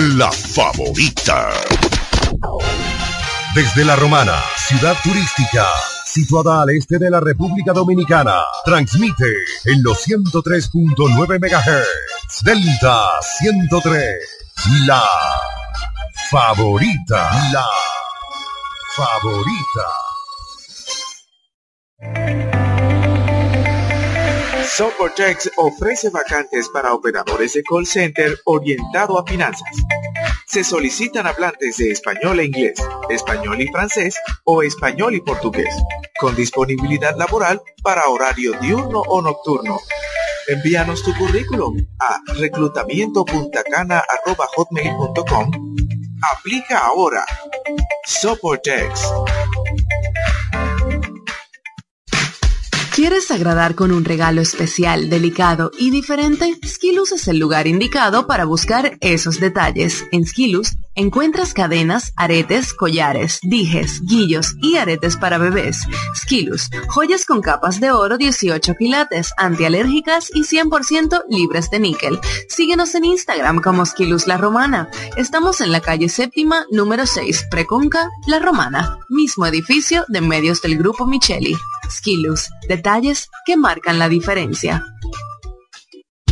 la favorita. Desde La Romana, ciudad turística, situada al este de la República Dominicana, transmite en los 103.9 MHz. Delta 103, la favorita. La favorita. Soportex ofrece vacantes para operadores de call center orientado a finanzas. Se solicitan hablantes de español e inglés, español y francés o español y portugués, con disponibilidad laboral para horario diurno o nocturno. Envíanos tu currículum a reclutamiento.cana.hotmail.com. Aplica ahora. Soportex. ¿Quieres agradar con un regalo especial, delicado y diferente? Skilus es el lugar indicado para buscar esos detalles. En Skilus encuentras cadenas, aretes, collares, dijes, guillos y aretes para bebés. Skilus, joyas con capas de oro 18 quilates, antialérgicas y 100% libres de níquel. Síguenos en Instagram como Skilus La Romana. Estamos en la calle séptima, número 6, Preconca, La Romana, mismo edificio de medios del Grupo Micheli. Skilus, detalles que marcan la diferencia.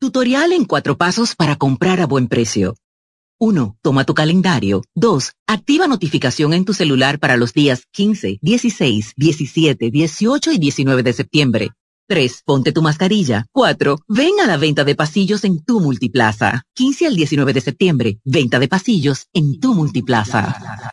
Tutorial en cuatro pasos para comprar a buen precio. 1. Toma tu calendario. 2. Activa notificación en tu celular para los días 15, 16, 17, 18 y 19 de septiembre. 3. Ponte tu mascarilla. 4. Ven a la venta de pasillos en tu multiplaza. 15 al 19 de septiembre. Venta de pasillos en tu multiplaza.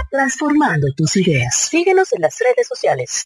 transformando tus ideas. Síguenos en las redes sociales.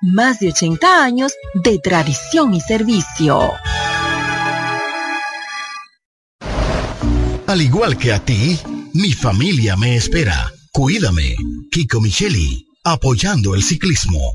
más de 80 años de tradición y servicio. Al igual que a ti, mi familia me espera. Cuídame. Kiko Micheli, apoyando el ciclismo.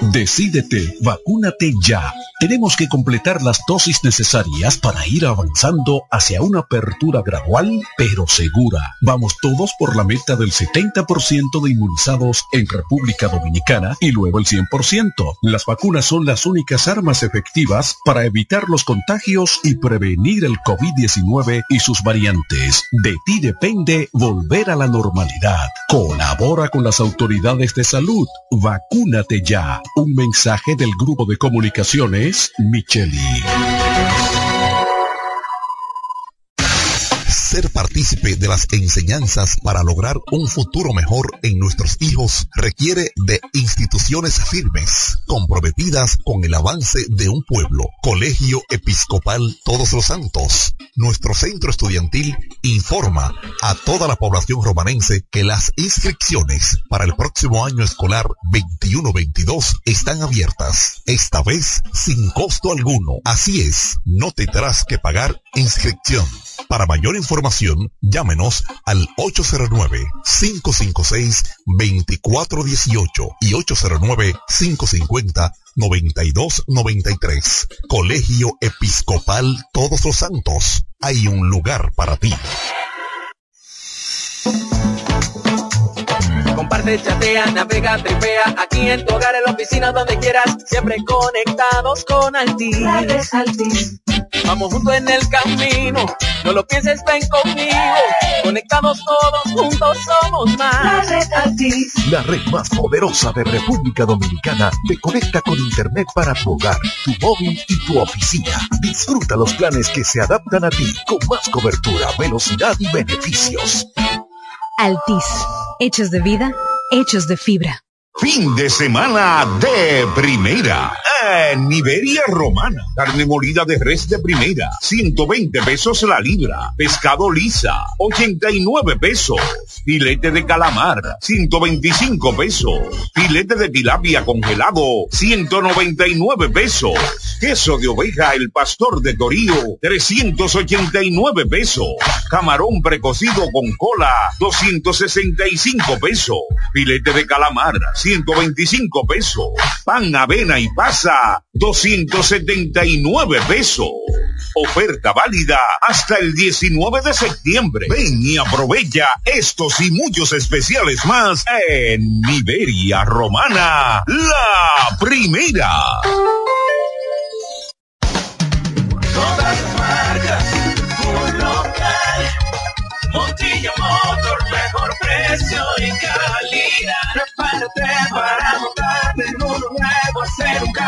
Decídete, vacúnate ya. tenemos que completar las dosis necesarias para ir avanzando hacia una apertura gradual pero segura. Vamos todos por la meta del 70% de inmunizados en República Dominicana y luego el 100%. Las vacunas son las únicas armas efectivas para evitar los contagios y prevenir el COVID-19 y sus variantes. De ti depende volver a la normalidad. Colabora con las autoridades de salud. Vacúnate ya. Un mensaje del grupo de comunicaciones Micheli. Ser partícipe de las enseñanzas para lograr un futuro mejor en nuestros hijos requiere de instituciones firmes, comprometidas con el avance de un pueblo. Colegio Episcopal Todos los Santos. Nuestro centro estudiantil informa a toda la población romanense que las inscripciones para el próximo año escolar 21-22 están abiertas, esta vez sin costo alguno. Así es, no tendrás que pagar inscripción. Para mayor información, llámenos al 809-556-2418 y 809-550-9293. Colegio Episcopal Todos los Santos. Hay un lugar para ti. Comparte, chatea, navega, tripea, aquí en tu hogar, en la oficina, donde quieras, siempre conectados con Altis. Altis. Vamos juntos en el camino, no lo pienses, ven conmigo. Conectados todos juntos somos más. La red Altis. La red más poderosa de República Dominicana te conecta con internet para tu hogar, tu móvil y tu oficina. Disfruta los planes que se adaptan a ti con más cobertura, velocidad y beneficios. Altis. Hechos de vida, hechos de fibra. Fin de semana de primera. En Iberia Romana. Carne molida de res de primera. 120 pesos la libra. Pescado lisa. 89 pesos. Filete de calamar. 125 pesos. Filete de tilapia congelado. 199 pesos. Queso de oveja el pastor de Torío. 389 pesos. Camarón precocido con cola. 265 pesos. Filete de calamar. 125 pesos. Pan, avena y pasa, 279 pesos. Oferta válida hasta el 19 de septiembre. Ven y aprovecha estos y muchos especiales más en Iberia Romana, la primera. Motor, mejor precio y. Prepárate para montarte en uno nuevo, hacer un cambio.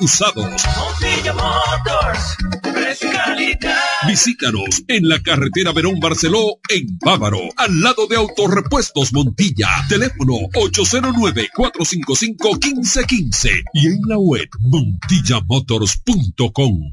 usados. Montilla Motors. Visítanos en la carretera Verón Barceló, en Bávaro, al lado de Autorepuestos Montilla. Teléfono 809-455-1515 y en la web montillamotors.com.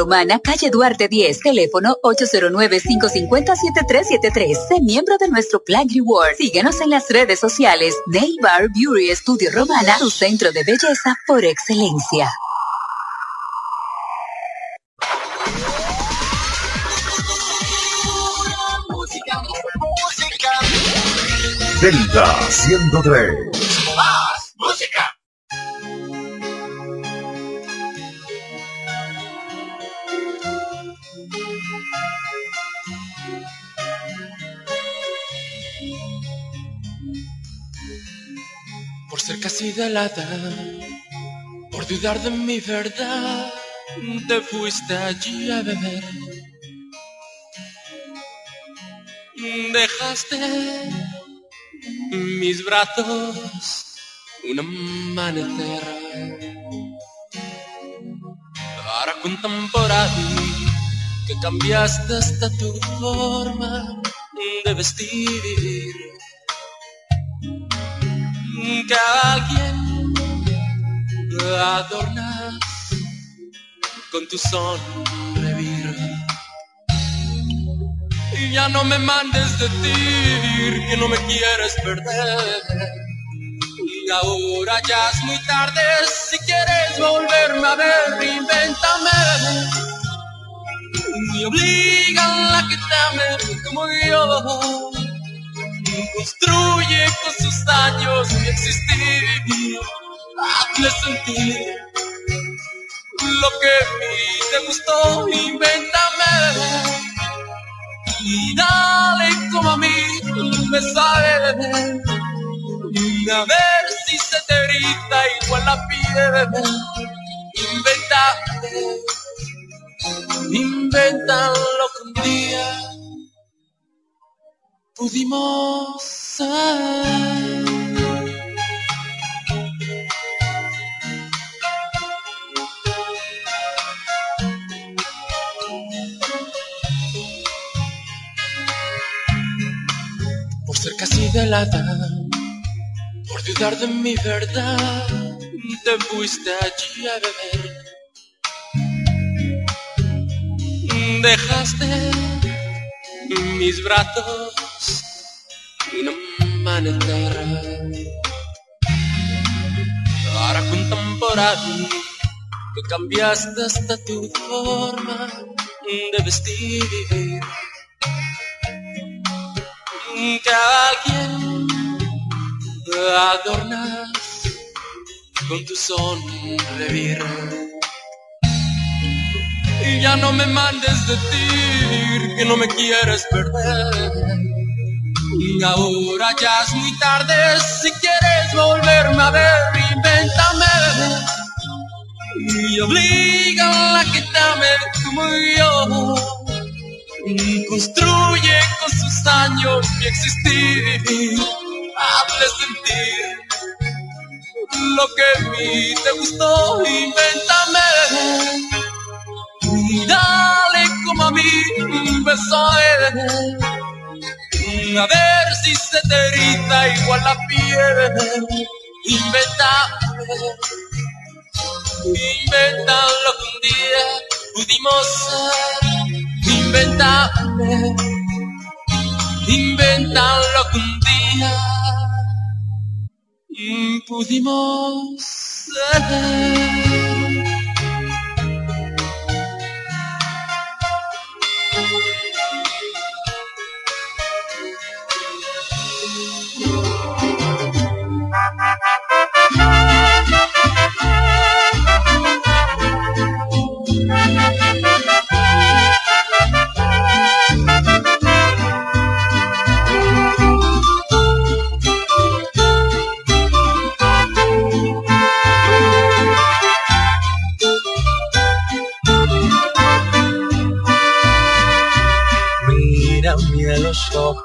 Romana, calle Duarte 10, teléfono 809-550-7373. Sé miembro de nuestro Plan Reward. Síguenos en las redes sociales. Nail Bar Beauty Studio Romana, tu centro de belleza por excelencia. Delta 103. Más música. Por ser casi de lata, por dudar de mi verdad, te fuiste allí a beber. Dejaste mis brazos un amanecer. Ahora ahí que cambiaste hasta tu forma de vestir. Que alguien adornas con tu sonreír. Y ya no me mandes decir que no me quieres perder. Y ahora ya es muy tarde, si quieres volverme a ver, invéntame. Y obligan a que te ame como yo. Construye con sus años mi existir. Hazle sentir lo que a mí te gustó, invéntame. Y dale como a mí me sabe A ver si se te grita igual la piel. Invéntame, inventa lo que un día pudimos ser. Por ser casi de lata, por dudar de mi verdad, te fuiste allí a beber. Dejaste mis brazos cuentan por ahí que cambiaste hasta tu forma de vestir. Que a alguien adornas con tu sonreír. Y ya no me mandes decir que no me quieres perder. Ahora ya es muy tarde, si quieres volverme a ver, invéntame. Y obliga a que te ame como yo. Construye con sus años mi existir. Hazle sentir lo que a mí te gustó, invéntame. Y dale como a mí un beso de a ver si se te igual la piel. Inventa lo que un día pudimos ser. Inventa lo que un día pudimos ser.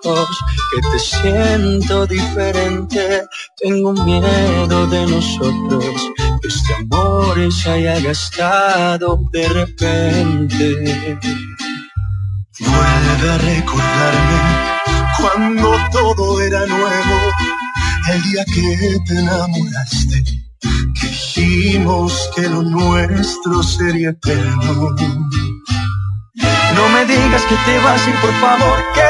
Que te siento diferente. Tengo miedo de nosotros, que este amor se haya gastado de repente. Vuelve a recordarme cuando todo era nuevo, el día que te enamoraste, que dijimos que lo nuestro sería eterno. No me digas que te vas a ir, por favor, que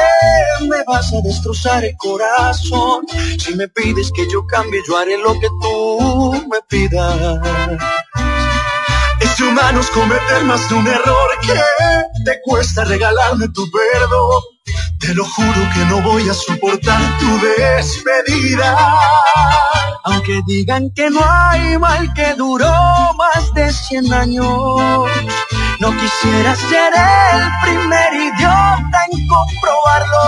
me vas a destrozar el corazón. Si me pides que yo cambie, yo haré lo que tú me pidas. Es de humanos cometer más de un error que te cuesta regalarme tu perdón. Te lo juro que no voy a soportar tu despedida. Aunque digan que no hay mal que duró más de 100 años, no quisiera ser el primer idiota en comprobarlo.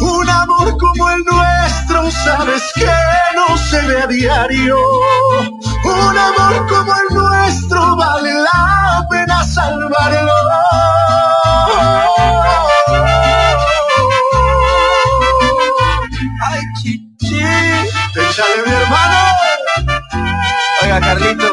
Un amor como el nuestro, sabes que no se ve a diario. Un amor como el nuestro vale la pena salvarlo. Ay, chichi. Échale, mi hermano. Oiga, Carlito,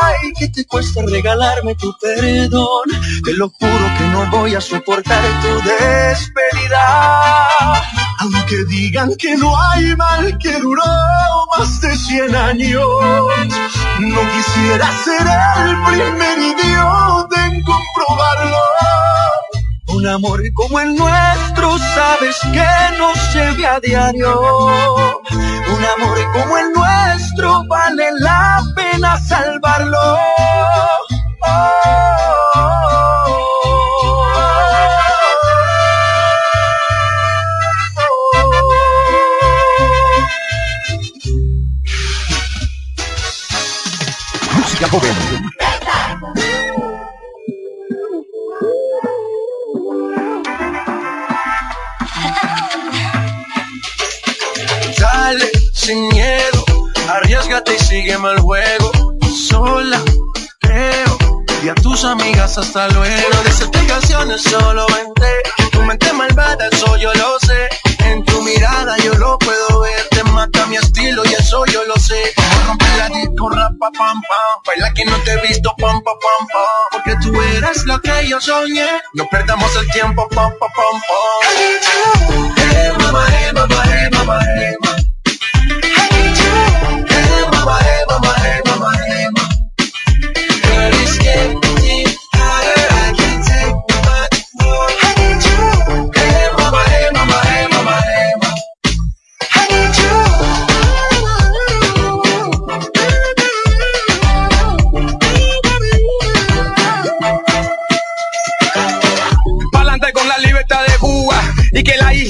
Ay, que te cuesta regalarme tu perdón. Te lo juro que no voy a soportar tu despedida. Aunque digan que no hay mal que duró más de 100 años, no quisiera ser el primer idiota en comprobarlo. Un amor como el nuestro, sabes que no se ve a diario. Un amor como el nuestro, vale la pena salvarlo. Música joven. Sin miedo, arriesgate y sígueme el juego. Sola, creo, y a tus amigas hasta luego. No dices canciones, solo vente. Tu mente malvada, eso yo lo sé. En tu mirada yo lo puedo ver. Te mata mi estilo y eso yo lo sé. Rompe la disco, rapa, pam, pam. Baila que no te he visto, pam, pam, pam. Porque tú eres lo que yo soñé. No perdamos el tiempo, pam, pam, pam, pam. Hey, mama, hey, mama, hey, mama, hey, mama.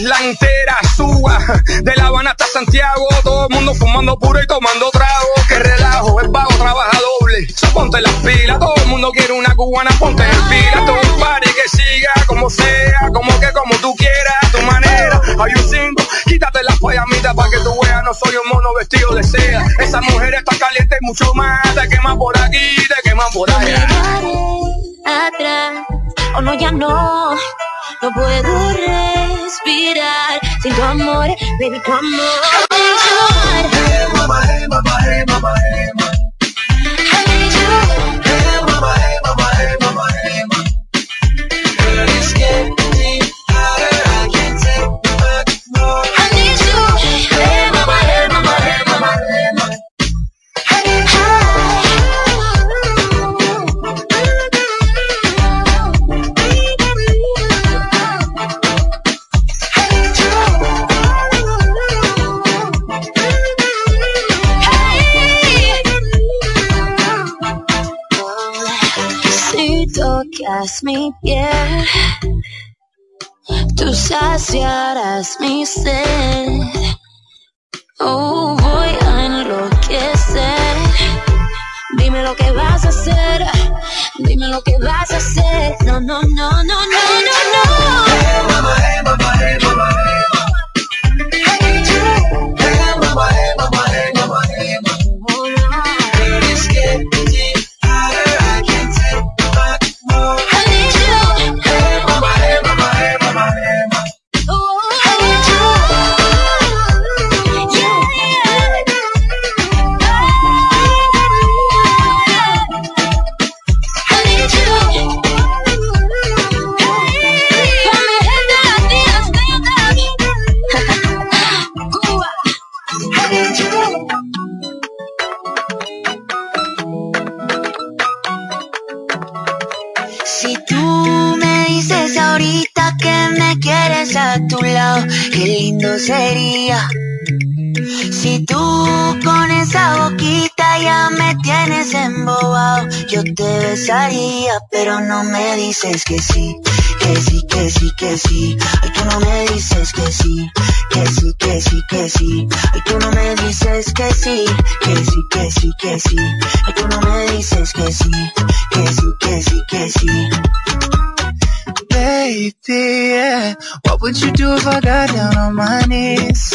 Isla entera suba. De La Habana hasta Santiago, todo el mundo fumando puro y tomando trago. Que relajo, el pago trabaja doble. Ponte las pilas, todo el mundo quiere una cubana, ponte en fila. Todo un party que siga como sea, como que como tú quieras, a tu manera. Hay un cinco, quítate la payamita para que tú veas, no soy un mono vestido de seda. Esa mujer está caliente mucho más, te queman por aquí, te queman por allá. No, ya no, no puedo respirar sin tu amor, baby, tu amor. Saciarás mi sed. Oh, voy a enloquecer. Dime lo que vas a hacer. Dime lo que vas a hacer. No, no, no, no, no, no, no. Hey, mama, hey, mama, hey, mama, yo te besaría, pero no me dices que sí, que sí, que sí, que sí. Ay, tú no me dices que sí, que sí, que sí, que sí. Ay, tú no me dices que sí, que sí, que sí, que sí. Ay, tú no me dices que sí, que sí, que sí, que sí. Baby, yeah. What would you do if I got down on my knees?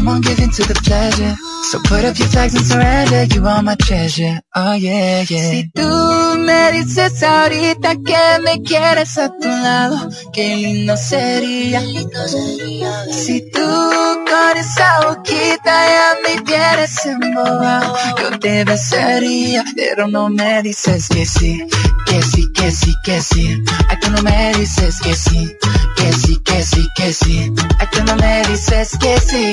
Come on, give in to the pleasure. So put up your flags and surrender. You are my treasure. Oh yeah, yeah. Si tú me dices ahorita que me quieres a tu lado, qué lindo sería. Si tú con esa boquita ya me quieres embobado, yo te besaría, pero no me dices que sí, que sí, que sí, que sí. Ay, tú no me dices que sí, que sí, que sí, que sí. Ay, tú no me dices que sí,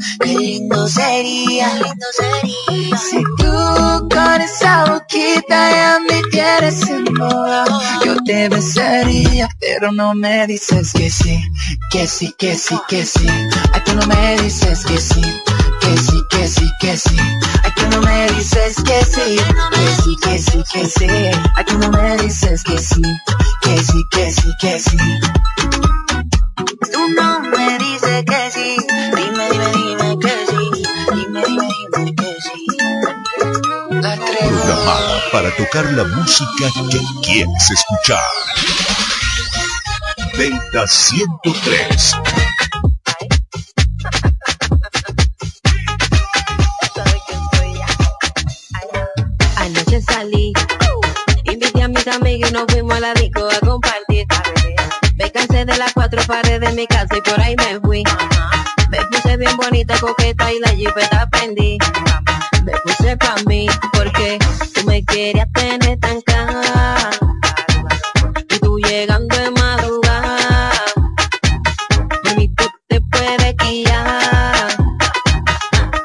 Tu lado, qué lindo sería. Si tú con esa boquita ya me quieres embobado, yo te besaría, pero no me dices que sí, que sí, que sí, que sí. Ay, tú no me dices que sí, que sí, que sí, que sí. Ay, tú no me dices que sí, que sí, que sí, que sí. Ay, tú no me dices que sí, que sí, que sí, que sí. Tú no me dices que sí, dime, dime, dime para tocar la música que quieres escuchar. Delta 103. Anoche salí, invité a mis amigos y nos fuimos a la disco a compartir. Me cansé de las cuatro paredes de mi casa y por ahí me fui. Me puse bien bonita, coqueta y la jipeta prendí. Me puse pa' mí me querías tener tan cara. Y tú llegando de madrugada, por mí tú te puedes guiar.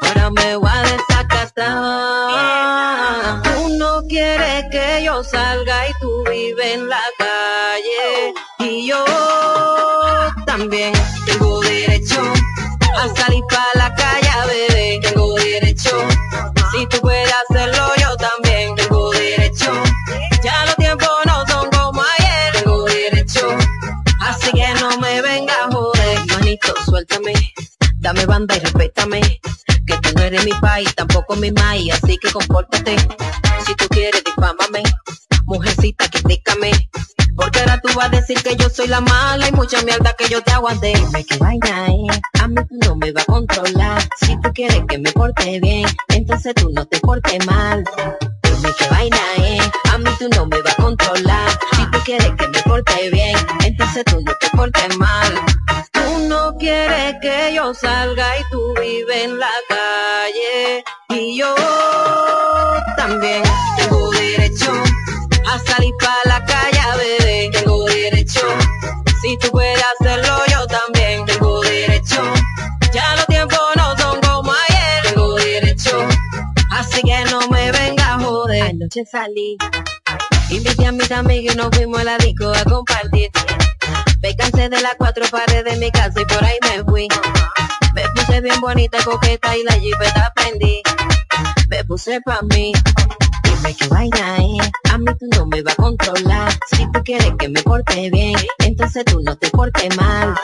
Ahora me voy a desacatar. Tú no quieres que yo salga y tú vives en la calle. Y yo también tengo derecho a salir para la calle, bebé. Tengo Dame banda y respétame. Que tú no eres mi país, tampoco mi maíz. Así que compórtate. Si tú quieres, difámame. Mujercita, critícame. Porque ahora tú vas a decir que yo soy la mala y mucha mierda que yo te aguanté. Dime qué vaina es, a mí tú no me vas a controlar. Si tú quieres que me porte bien, entonces tú no te portes mal. Dime qué vaina es, a mí tú no me vas a controlar. Si tú quieres que me porte bien, entonces tú no te portes mal. Quieres que yo salga y tú vives en la calle. Y yo también tengo derecho a salir para la calle, bebé. Tengo derecho. Si tú puedes hacerlo, yo también tengo derecho. Ya los tiempos no son como ayer. Tengo derecho. Así que no me venga a joder. Anoche salí. Invité a mis amigos y nos fuimos a la disco a compartir. Me cansé de las cuatro paredes de mi casa y por ahí me fui. Me puse bien bonita, coqueta y la jipeta prendí. Me puse pa' mí. Dime qué vaina es, a mí tú no me vas a controlar. Si tú quieres que me porte bien, entonces tú no te portes mal.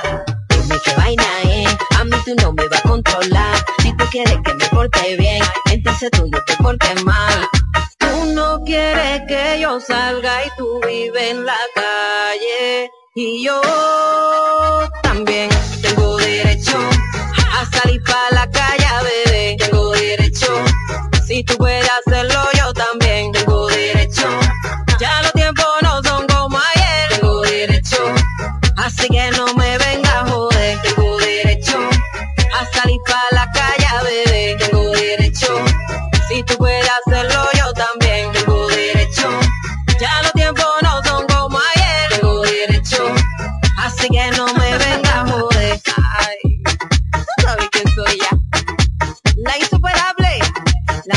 Dime qué vaina es, a mí tú no me vas a controlar. Si tú quieres que me porte bien, entonces tú no te portes mal. Tú no quieres que yo salga y tú vives en la calle. Y yo también tengo derecho a salir para la calle, bebé. Tengo derecho. Si tú puedes hacerlo, yo también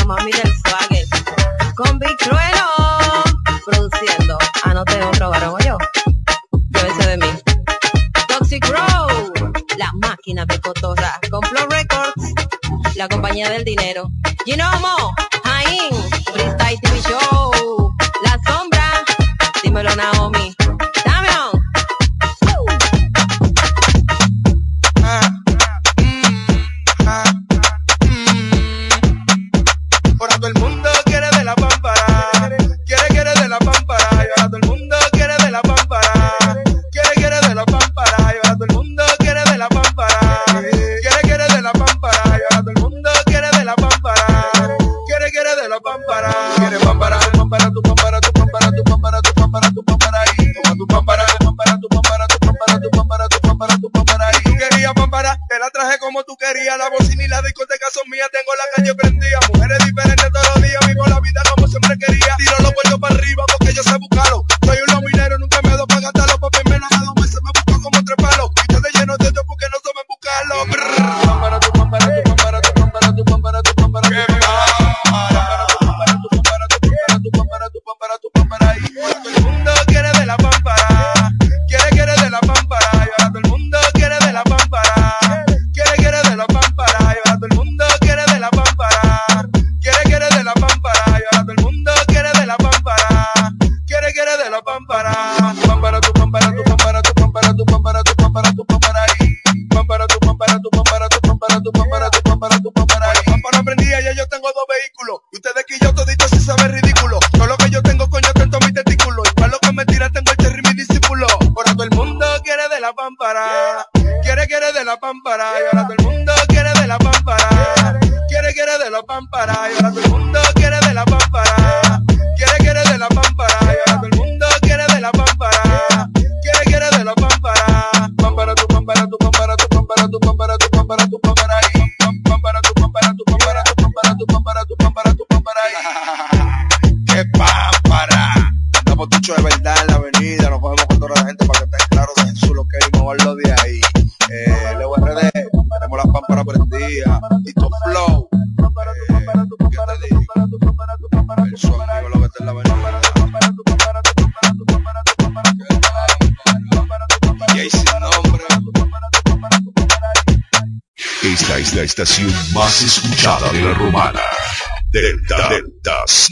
mami del swagger. Con Big Trueno, produciendo. Anote otro varón o yo. Llévese de mí. Toxic Row, la máquina de cotorra. Con Flow Records, la compañía del dinero. Ginomo, Jaín, Freestyle TV Show. La sombra, dímelo Naomi.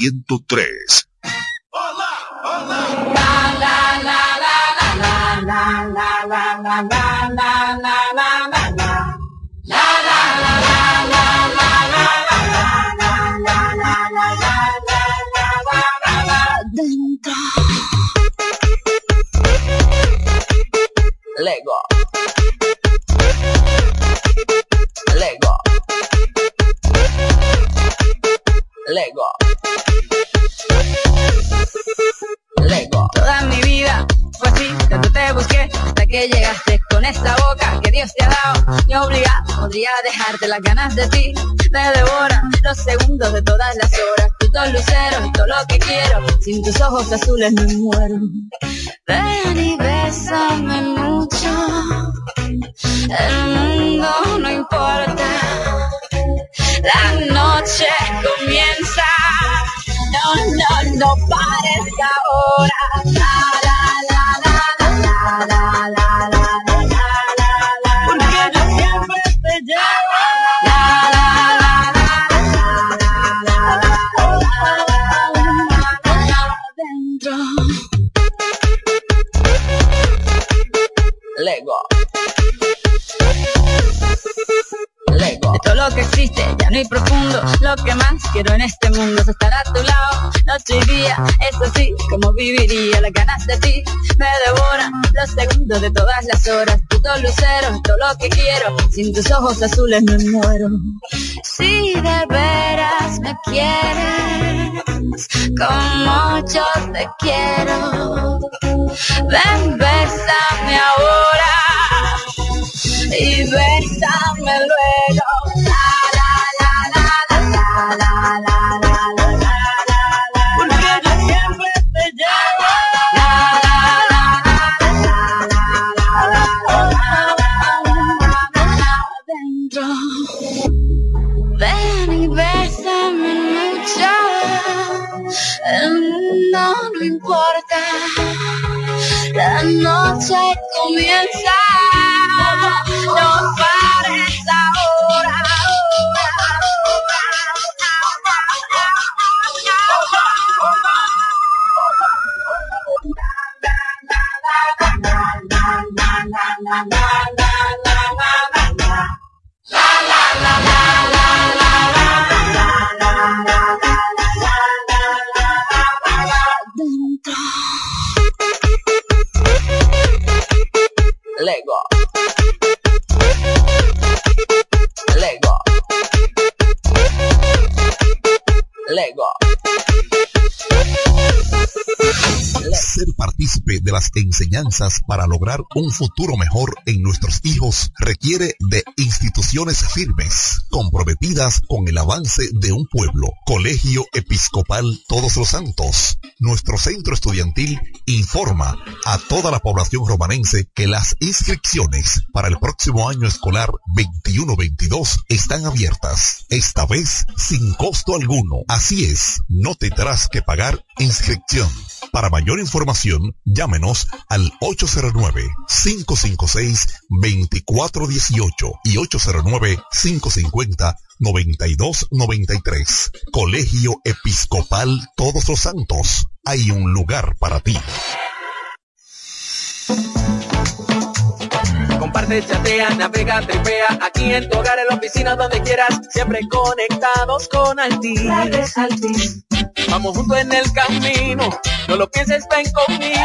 103. Las ganas de ti. Me devora los segundos de todas las horas. Tus dos luceros, todo lo que quiero. Sin tus ojos azules me muero. Ven y bésame mucho. El mundo no importa. La noche comienza. No, no, no pares ahora. Quiero en este mundo es estar a tu lado, noche y día. Es así como viviría las ganas de ti. Me devoran los segundos de todas las horas. Puto lucero, todo lo que quiero. Sin tus ojos azules me muero. Si de veras me quieres, como yo te quiero. Ven, bésame ahora y bésame comienza. Las enseñanzas para lograr un futuro mejor en nuestros hijos requiere de instituciones firmes, comprometidas con el avance de un pueblo. Colegio Episcopal Todos los Santos. Nuestro centro estudiantil informa a toda la población romanense que las inscripciones para el próximo año escolar 21-22 están abiertas, esta vez sin costo alguno. Así es, no tendrás que pagar inscripción. Para mayor información, llámenos al 809-556-2418 y 809-550-9293. Colegio Episcopal Todos los Santos. Hay un lugar para ti. Comparte, chatea, navega, tripea, aquí en tu hogar, en la oficina, donde quieras, siempre conectados con Altis. Vamos juntos en el camino, no lo pienses, ven conmigo,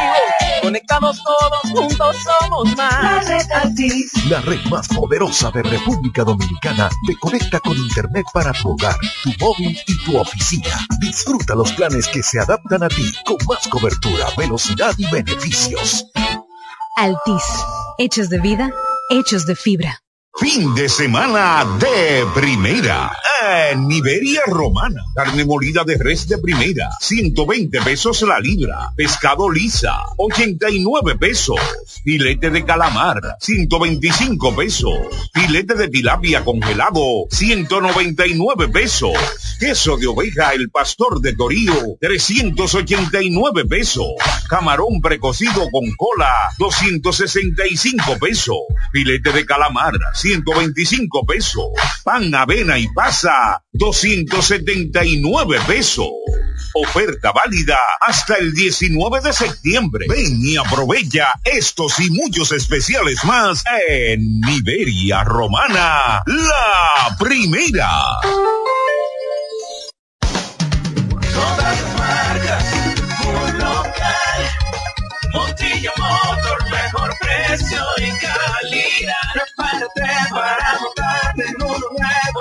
conectados todos juntos somos más. La red Altis. La red más poderosa de República Dominicana te conecta con Internet para tu hogar, tu móvil y tu oficina. Disfruta los planes que se adaptan a ti con más cobertura, velocidad y beneficios. Altis. Hechos de vida, hechos de fibra. Fin de semana de primera. En Iberia Romana. Carne molida de res de primera. 120 pesos la libra. Pescado lisa. 89 pesos. Filete de calamar. 125 pesos. Filete de tilapia congelado. 199 pesos. Queso de oveja el pastor de Torío. 389 pesos. Camarón precocido con cola. 265 pesos. Filete de calamar. 125 pesos. Pan, avena y pasa, 279 pesos. Oferta válida hasta el 19 de septiembre. Ven y aprovecha estos y muchos especiales más en Iberia Romana, la primera. te para montar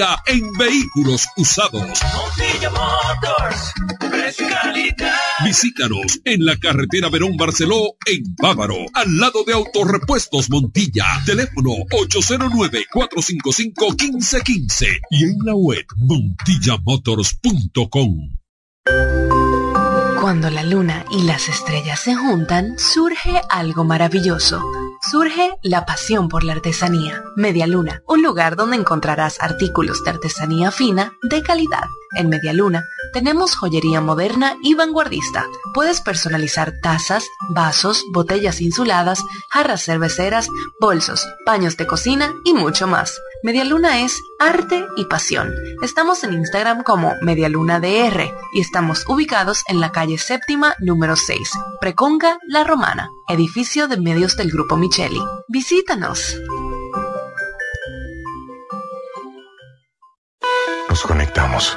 en vehículos usados. Montilla Motors, calidad. Visítanos en la carretera Verón Barceló, en Bávaro, al lado de Autorepuestos Montilla. Teléfono 809-455-1515 y en la web montillamotors.com. Cuando la luna y las estrellas se juntan, surge algo maravilloso. Surge la pasión por la artesanía. Media Luna, un lugar donde encontrarás artículos de artesanía fina de calidad. En Media Luna tenemos joyería moderna y vanguardista. Puedes personalizar tazas, vasos, botellas insuladas, jarras cerveceras, bolsos, paños de cocina y mucho más. Media Luna es arte y pasión. Estamos en Instagram como MedialunaDR y estamos ubicados en la calle séptima número 6, Preconga La Romana, edificio de medios del Grupo Micheli. Visítanos. Nos conectamos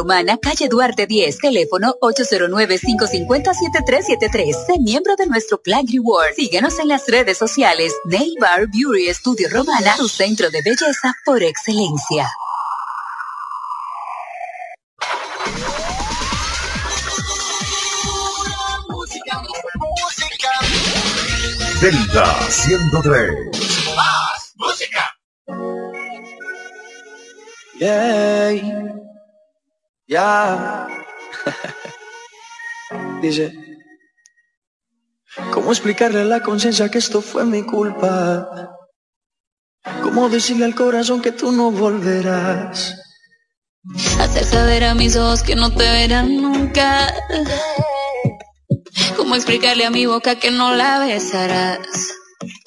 Romana, calle Duarte 10, teléfono 809-550-7373. Sé miembro de nuestro Plan Reward. Síguenos en las redes sociales. Nail Bar Beauty Studio Romana, tu centro de belleza por excelencia. Delta 103. Más música. Yeah. Ya. Dice, ¿cómo explicarle a la conciencia que esto fue mi culpa? ¿Cómo decirle al corazón que tú no volverás? Hacer saber a mis ojos que no te verán nunca. ¿Cómo explicarle a mi boca que no la besarás?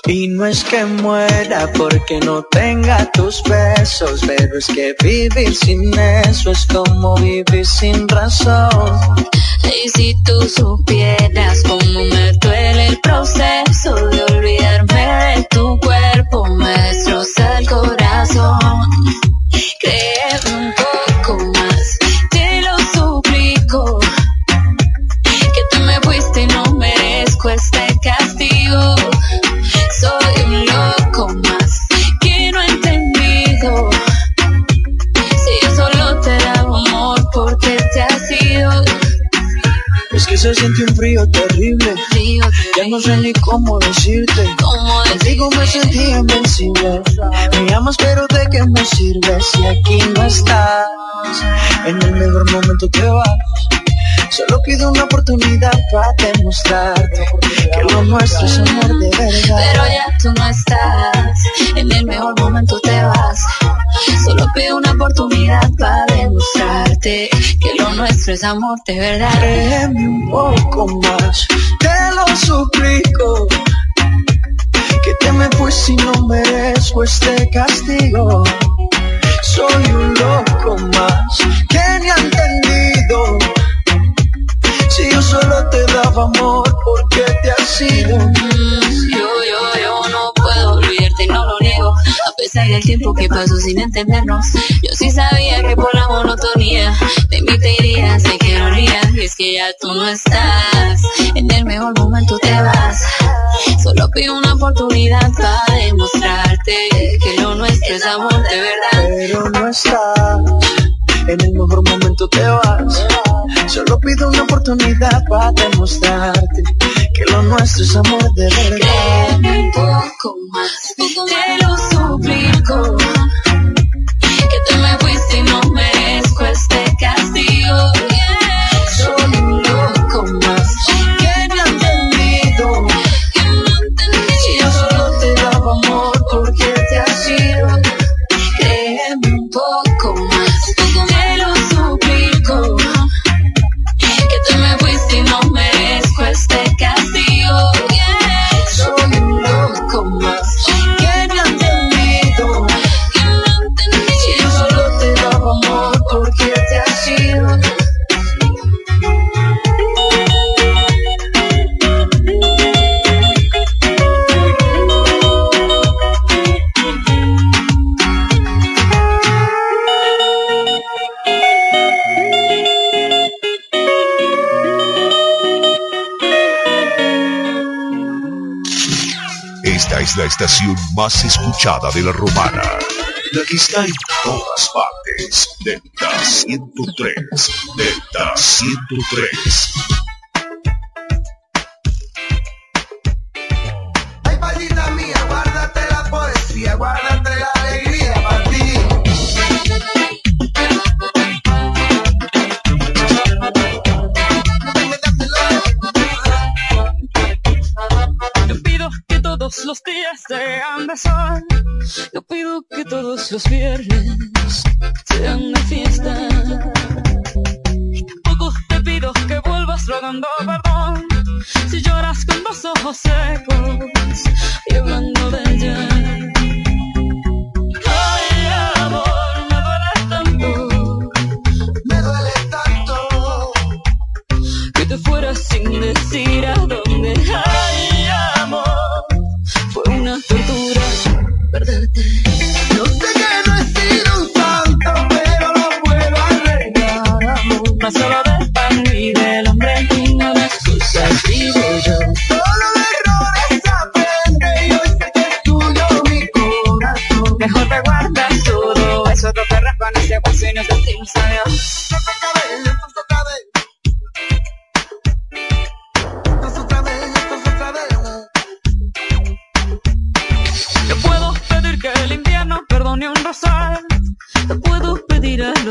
Y no es que muera porque no tenga tus besos, pero es que vivir sin eso es como vivir sin razón. Y si tú supieras cómo me duele el proceso de olvidarme de tu cuerpo, me destroza el corazón. Se siente un frío terrible. Ya no sé ni cómo decirte. Contigo me sentí invencible. Me llamas, pero ¿de qué me sirve si aquí no estás? En el mejor momento te vas. Solo pido una oportunidad para demostrarte que lo nuestro es amor de verdad. Pero ya tú no estás, en el mejor momento te vas. Solo pido una oportunidad para demostrarte que lo nuestro es amor de verdad. Créeme un poco más, te lo suplico. Que te me pues si no merezco este castigo. Soy un loco más que ni ha entendido. Si yo solo te daba amor, ¿por qué te has ido? Yo, yo, yo no puedo olvidarte y no lo. A pesar del tiempo que pasó sin entendernos, yo sí sabía que por la monotonía de mí te irías, de que no rías, y es que ya tú no estás. En el mejor momento te vas. Solo pido una oportunidad para demostrarte que lo nuestro es amor de verdad. Pero no está. En el mejor momento te vas. Solo pido una oportunidad para demostrarte que lo nuestro es amor de verdad. Un poco más, te lo suplico. la estación más escuchada de la romana. La que está en todas partes. Delta 103. Delta 103. sean de sol. Yo pido que todos los viernes sean de fiesta. Poco te pido que vuelvas rogando perdón. Si lloras con los ojos secos y hablando de ella. Ay, amor, me duele tanto, me duele tanto que te fueras sin decir adiós.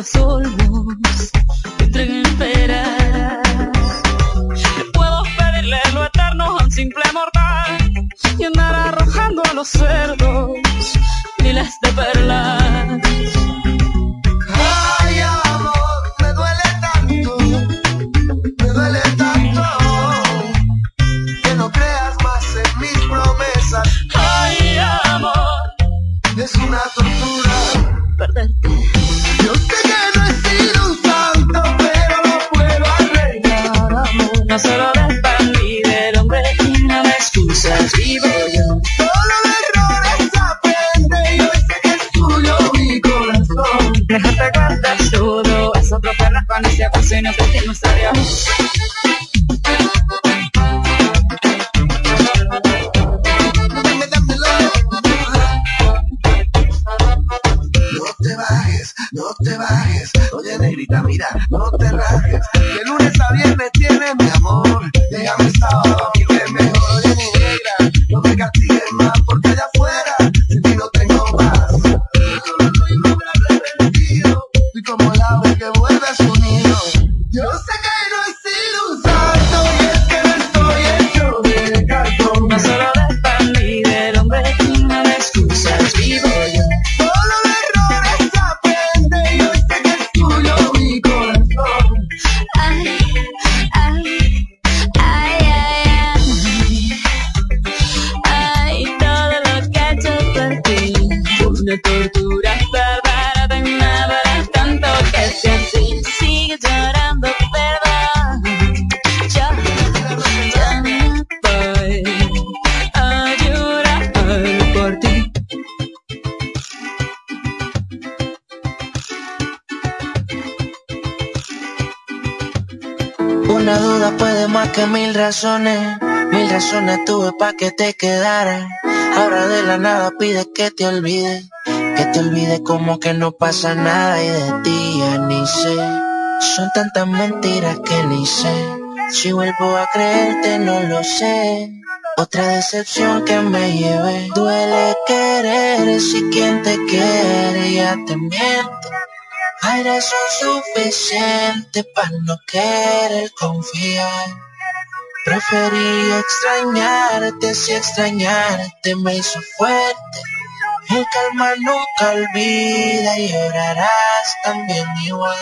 sol. Como que no pasa nada y de ya ni sé. Son tantas mentiras que ni sé. Si vuelvo a creerte no lo sé. Otra decepción que me llevé. Duele querer si quien te quiere ya te miente. Hay razón suficiente para no querer confiar. Preferí extrañarte si extrañarte me hizo fuerte. El calma nunca olvida y llorarás también igual.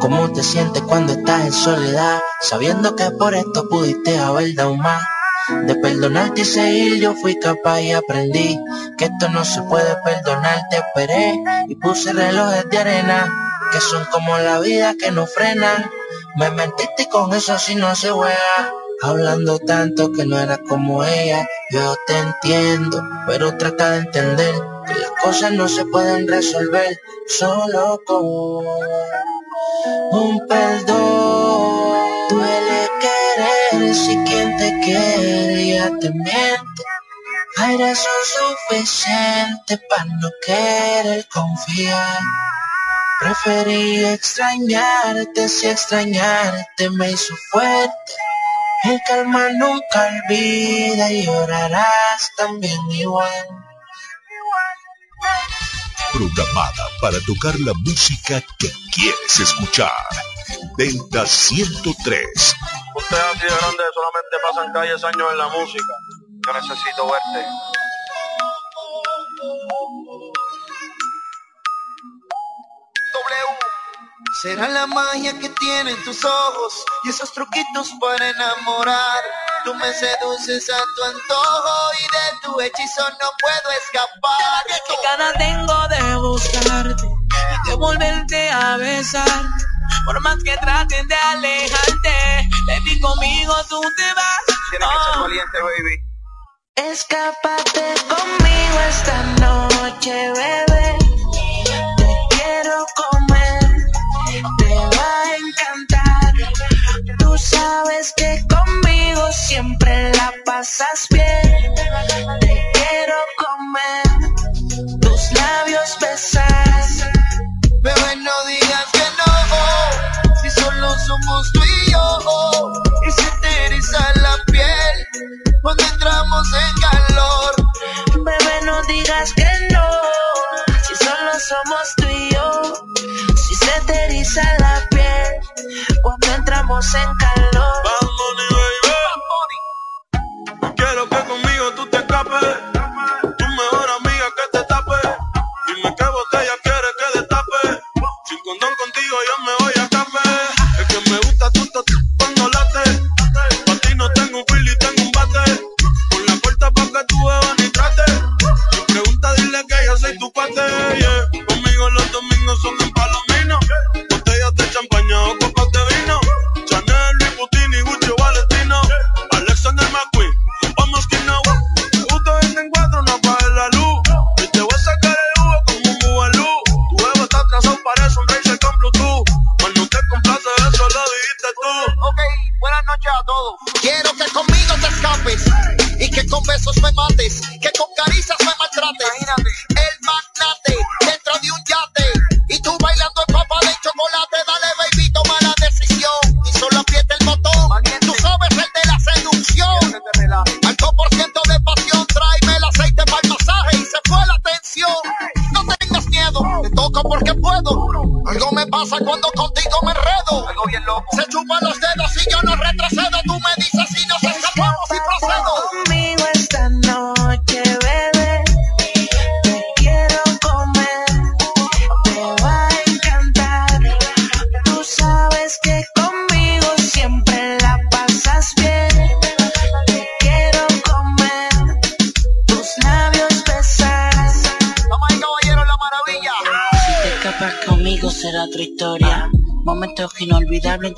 ¿Cómo te sientes cuando estás en soledad? Sabiendo que por esto pudiste haber dado. De perdonarte y seguir yo fui capaz y aprendí que esto no se puede perdonar. Te esperé y puse relojes de arena que son como la vida que no frena. Me mentiste y con eso así no se juega. Hablando tanto que no era como ella, yo te entiendo, pero trata de entender que las cosas no se pueden resolver solo con un perdón. Duele querer si quien te quiere ya te miente. Hay razón suficiente para no querer confiar. Preferí extrañarte si extrañarte me hizo fuerte. El calma nunca olvida y llorarás también igual. Programada para tocar la música que quieres escuchar. Delta 103. Ustedes así de grande solamente pasan calles años en la música. Yo necesito verte. Será la magia que tienen tus ojos y esos truquitos para enamorar. Tú me seduces a tu antojo y de tu hechizo no puedo escapar. Que ganas tengo de buscarte y de volverte a besar. Por más que traten de alejarte, baby conmigo tú te vas. Tienes que ser valiente, baby. Escápate conmigo esta noche, bebé. Pasas bien. Te quiero comer, tus labios besar. Bebé, no digas que no, si solo somos tú y yo. Y se te eriza la piel cuando entramos en calor. Bebé, no digas que no, si solo somos tú y yo. Si se te eriza la piel cuando entramos en calor.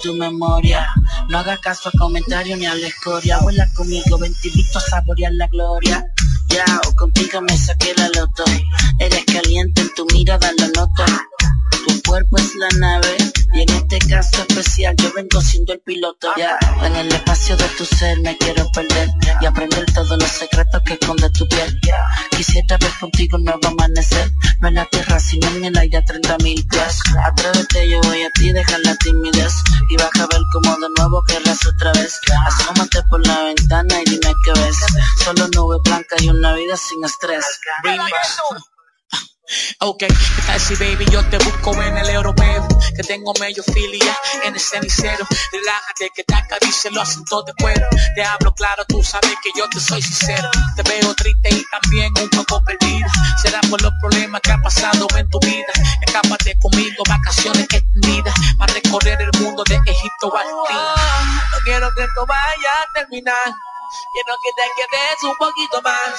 Tu memoria. No hagas caso a comentarios ni a la escoria. Vuela conmigo, ven a saborear la gloria. Ya, o contigo me saqué la loto. Eres caliente en tu mirada, lo noto. Tu cuerpo es la nave y en este caso especial yo vengo siendo el piloto ya. En el espacio de tu ser me quiero perder y aprender todos los secretos que esconde tu piel. Quisiera ver contigo un nuevo amanecer, no en la tierra sino en el aire a 30 mil pies. Atrévete, yo voy a ti, dejar la timidez nuevo querrás otra vez. Asómate por la ventana y dime qué ves. Solo nube blanca y una vida sin estrés. Ok, así baby, yo te busco en el europeo Que tengo medio filia en el cenicero. Relájate que te acaricie los asuntos de cuero. Te hablo claro, tú sabes que yo te soy sincero. Te veo triste y también un poco perdida. Será por los problemas que ha pasado en tu vida. Escápate conmigo, vacaciones extendidas Para recorrer el mundo de Egipto a Argentina. No quiero que esto vaya a terminar Quiero que te quedes un poquito más.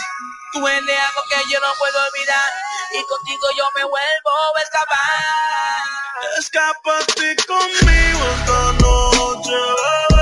Eres algo que yo no puedo olvidar. Y contigo yo me vuelvo a escapar. Escápate conmigo esta noche,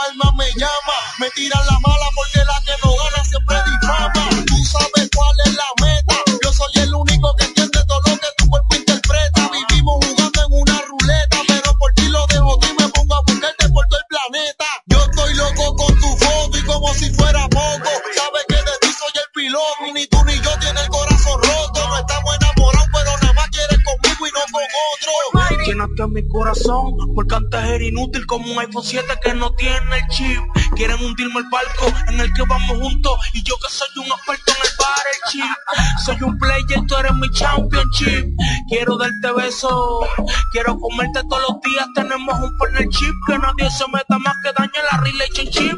alma me llama. Me tiran la mala inútil como un iPhone 7 que no tiene el chip. Quieren hundirme el barco en el que vamos juntos y yo que soy un experto en el bar, el chip. Soy un player, tú eres mi championship. Quiero darte besos, quiero comerte todos los días. Tenemos un partnership que nadie se meta más que daña la relationship.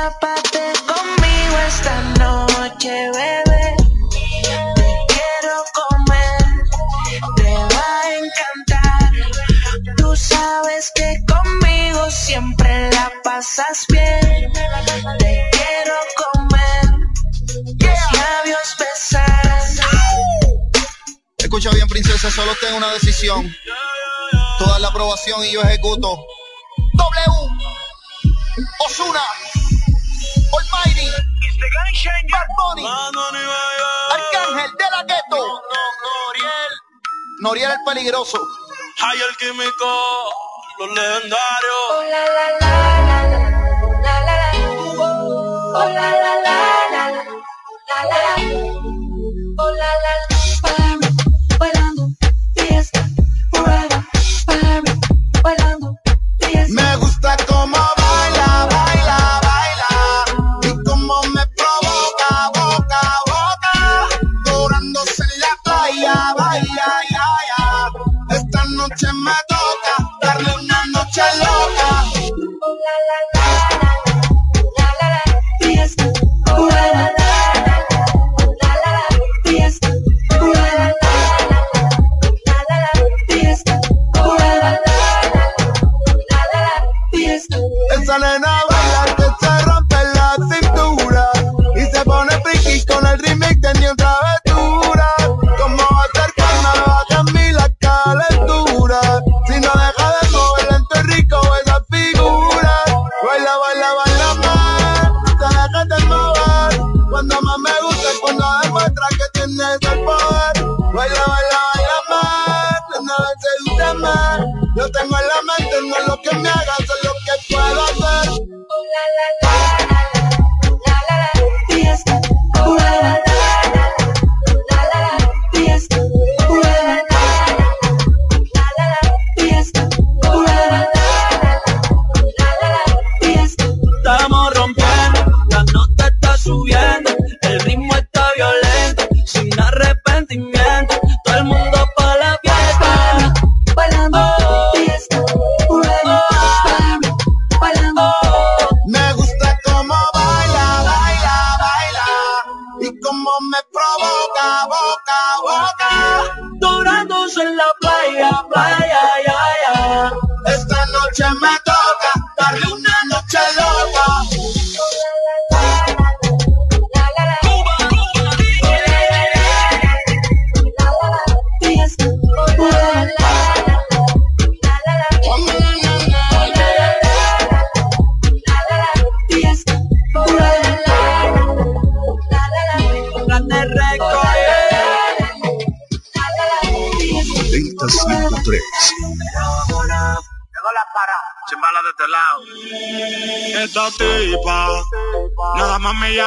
Escápate conmigo esta noche, bebé. Te quiero comer, te va a encantar. Tú sabes que conmigo siempre la pasas bien. Te quiero comer, tus labios besar. Escucha bien, princesa, solo tengo una decisión. Toda la aprobación y yo ejecuto. W. Osuna. Almighty, It's the Changer, Bad Bunny, Arcángel de la Ghetto, no, no, Noriel, Noriel el peligroso, Hay el químico, los legendarios. Oh, la, la, la, la, la, la, la, la, la, la, la, la, oh, la, la, la. Bailando, fiesta, forever, bailando, fiesta. Me gusta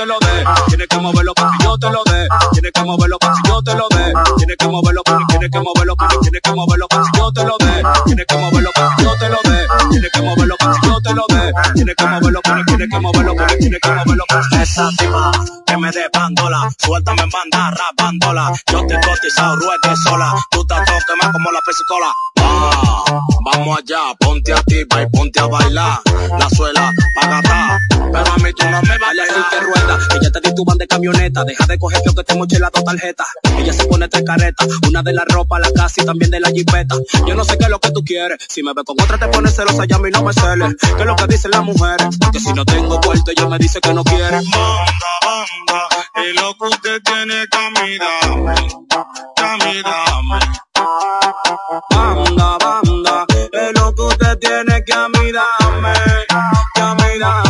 te lo dé, tienes que moverlo pa' que yo te lo dé, tienes que moverlo pa' que yo te lo dé, tienes que moverlo, pa' tienes que moverlo, pa' tienes que moverlo pa' que yo te lo dé, tienes que moverlo pa' que yo te lo dé, tienes que moverlo pa' que yo te lo dé, tienes que moverlo, pa' tienes que moverlo, pa' tienes que moverlo pa' esa tipa que me dé bandola, suéltame en banda, rapándola, yo te cotizado, ruete sola, tú estás todo quemado como la pesicola. Ah, vamos allá, ponte a ti, y ponte a bailar. La suela, pagata. Pero a mí tú no me vayas a que rueda. Ella te di tu van de camioneta. Deja de coger feo que te moche las dos tarjetas. Ella se pone tres caretas. Una de la ropa, la casa y también de la jipeta. Yo no sé qué es lo que tú quieres. Si me ve con otra te pones celosa y a mí no me celes. ¿Qué es lo que dicen las mujeres? Que si no tengo puerto ella me dice que no quiere. Banda, banda. Y lo que usted tiene que a mí dame. Que a mí dame. Banda, banda, es lo que usted tiene que a mí dame, que a mí dame.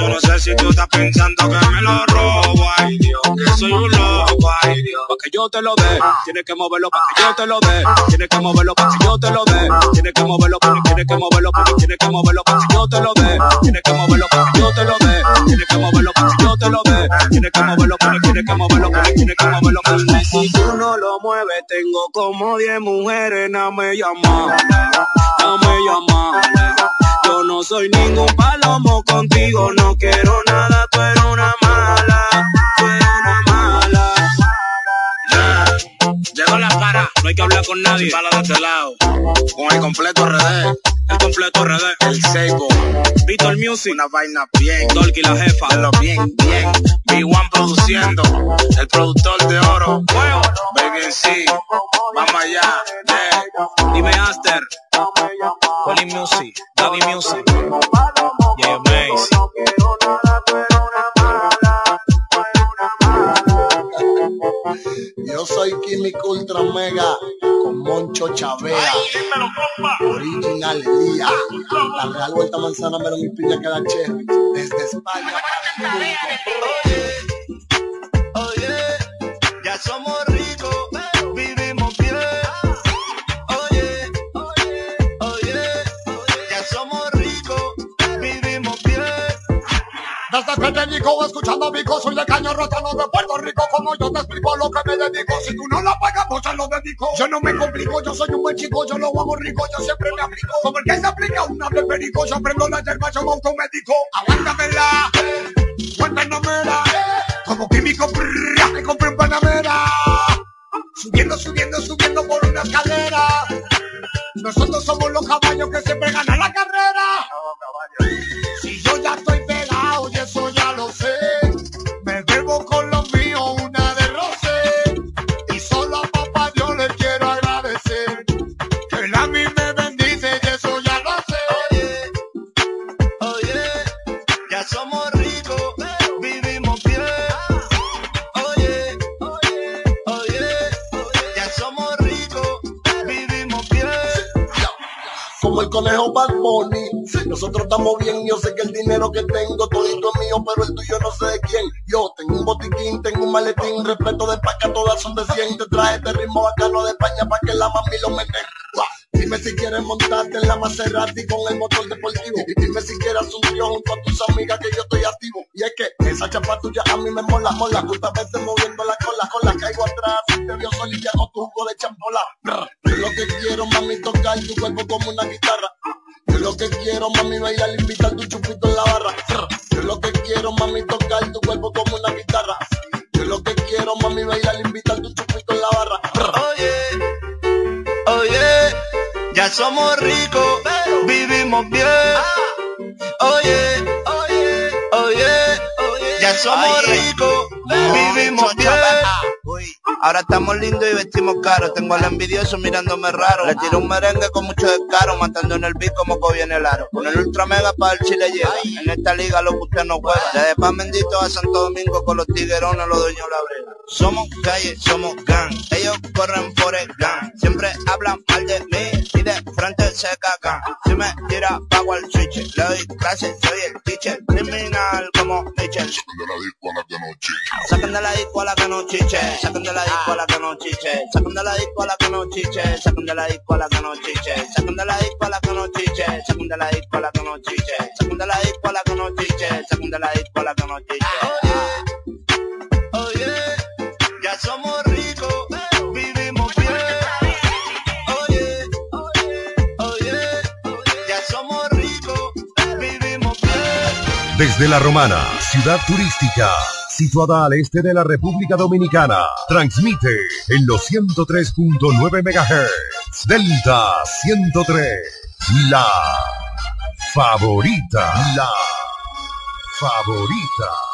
Yo no sé si tú estás pensando que me lo robo, ay Dios, que soy un loco, ay Dios. Pa' que yo te lo dé, tienes que moverlo pa' que yo te lo dé, tienes que moverlo pa' que yo te lo dé, tienes que moverlo, pa' tienes que moverlo, pa' tienes que moverlo pa' que yo te lo dé, tienes que moverlo pa' que yo te lo dé, tienes que moverlo pa' que yo te lo dé, tienes que moverlo, pa' tienes que moverlo, pa' tienes que moverlo, pa' si tú no lo mueves, tengo como 10 mujeres, no me llaman, no me llaman. Yo no soy ningún palomo contigo, no quiero nada, tú eres una mala, tú eres una mala. Llegó la para, no hay que hablar con nadie, bala de este lado, con el completo RD, el completo RD, el Seibo, Víctor Music, una vaina bien, Dolky la jefa, de lo bien, bien, B1 produciendo, el productor de oro, Baby en sí, vamos allá, yeah. dime Aster, Oli Music, Daddy Music, yeah, Mace. Yo soy Químico Ultra Mega con Moncho Chavea. Original Elía. La Real Vuelta Manzana, pero mi piña queda cherry. Desde España. Oye, ya somos Escuchando Vico, soy de caño rotano de Puerto Rico, como yo te explico lo que me dedico. Si tú no la pagas, pues se lo dedico. Yo no me complico, yo soy un buen chico, yo lo hago rico, yo siempre me aplico. Como el que se aplica una de perico, yo aprendo la yerba, yo me automédico. Aguántamela, Panamera, como químico, prrr, me compré un Panamera. Subiendo, subiendo, subiendo por una escalera. Nosotros somos los caballos que siempre ganan la carrera. Si yo Bunny. Nosotros estamos bien, yo sé que el dinero que tengo todito es mío, pero el tuyo no sé de quién. Yo tengo un botiquín, tengo un maletín, respeto de paca, todas son de 100. Te traje este ritmo bacano de España para que la mami lo mete. Dime si quieres montarte en la Maserati con el motor deportivo. Y dime si quieres un trío junto a tus amigas que yo estoy activo. Y es que esa chapa tuya a mí me mola, mola. Justamente moviendo la cola, cola. Caigo atrás, te vio sol y hago tu jugo de champola. Lo que quiero, mami, tocar tu cuerpo como una guitarra. Yo lo que quiero, mami, bailar, invitar tu chupito en la barra. Yo lo que quiero, mami, tocar tu cuerpo como una guitarra. Yo lo que quiero, mami, bailar, invitar tu chupito en la barra. Oye, oye, ya somos ricos, vivimos bien. Oye, oye, oye, ya somos ricos, vivimos bien. Ahora estamos lindos y vestimos caro. Tengo al envidioso mirándome raro. Le tiro un merengue con mucho descaro, matando en el beat como viene el aro. Con el ultra mega para el chile llega. En esta liga lo que usted no juega. Desde Pan Bendito a Santo Domingo con los tiguerones, los dueños la brega. Somos calle, somos gang. Ellos corren por el gang. Siempre hablan mal de mí y de frente se cagan. Si me tira, pago al switch. Le doy clases, soy el teacher. Criminal como Mitchell. Saquen de la disco a la que no chiche. Saquen de la disco a la que no chiche. Saquen de la disco a la que no chiche. Saquen de la disco a la que no chiche. Saquen de la disco a la que no chiche. Saquen de la disco a la que no chiche. Saquen de la disco a la que no chiche. Saquen de la disco a la que no chiche. Oye, somos bien. Desde La Romana, ciudad turística, situada al este de la República Dominicana, transmite en los 103.9 MHz, Delta 103, la favorita, la favorita.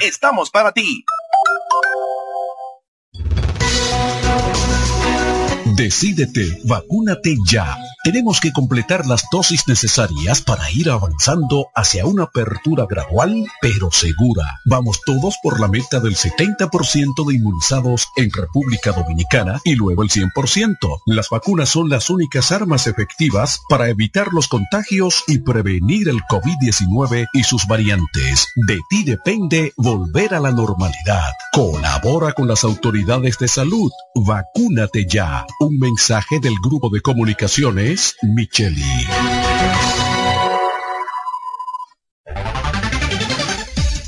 estamos para ti. Decídete, vacúnate ya. Tenemos que completar las dosis necesarias para ir avanzando hacia una apertura gradual, pero segura. Vamos todos por la meta del 70% de inmunizados en República Dominicana y luego el 100%. Las vacunas son las únicas armas efectivas para evitar los contagios y prevenir el COVID-19 y sus variantes. De ti depende volver a la normalidad. Colabora con las autoridades de salud. Vacúnate ya. Mensaje del grupo de comunicaciones Micheli.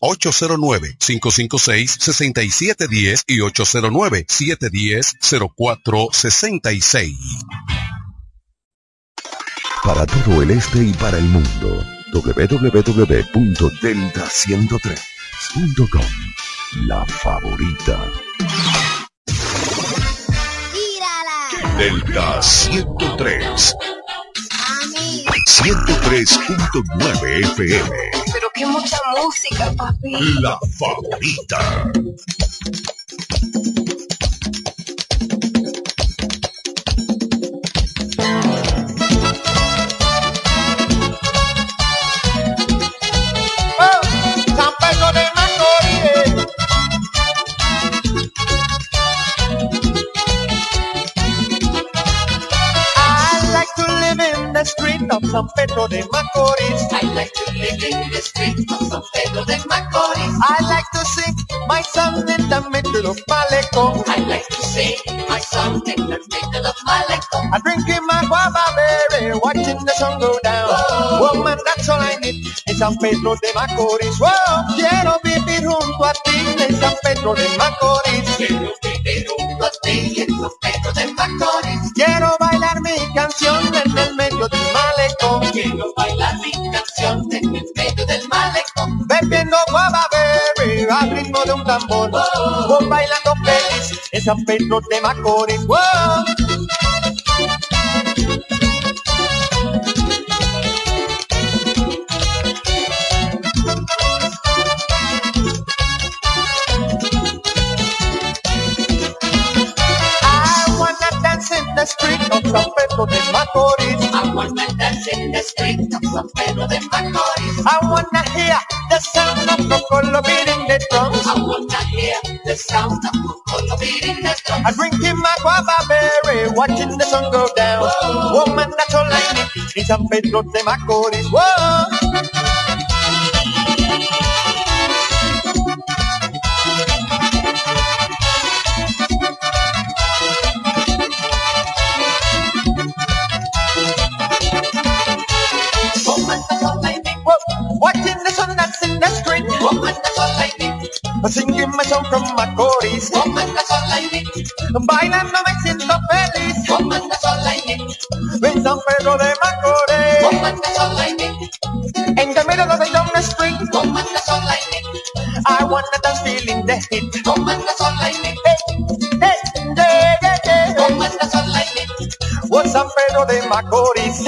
809-556-6710 y 809-710-0466. Para todo el este y para el mundo, www.delta103.com. La favorita. Delta 103. 103.9 FM. Pero qué mucha música, papi. La favorita. Street of San Pedro de Macorís. I like to live in the street of San Pedro de Macorís. I like to sing my song in the middle of Malecón. I like to sing my song in the middle of Malecón. I'm drinking my guava berry, watching the sun go down. Woman, that's all I need en San Pedro de Macorís. Wow, quiero vivir junto a ti en San Pedro de Macorís. Quiero vivir junto a ti en San Pedro de Macorís. Quiero bailar mi canción en el medio. Quiero bailar mi canción en el medio del malecón. Bebiendo guava berry al ritmo de un tambor. Voy bailando feliz en San Pedro de Macorís. Wow. I wanna dance in the street of San Pedro de Macorís. I wanna dance in the street of San Pedro de Macorís. I wanna hear the sound of Cocolo beating the drums. I wanna hear the sound of Cocolo beating the drums. I'm drinking my guava berry, watching the sun go down. Woman, that's all I need in San Pedro de Macorís. Whoa. Así que me son con Macorís. Comanda sola y Nick. Bailando me siento feliz. Comanda sola y San Pedro de Macorís. Comanda sola y In the middle of the long street. Comanda sola y Nick. I wanna dance feeling the heat. Comanda sola y Nick. Hey, hey, yeah, yeah, yeah. Comanda sola y Nick. San Pedro de Macorís.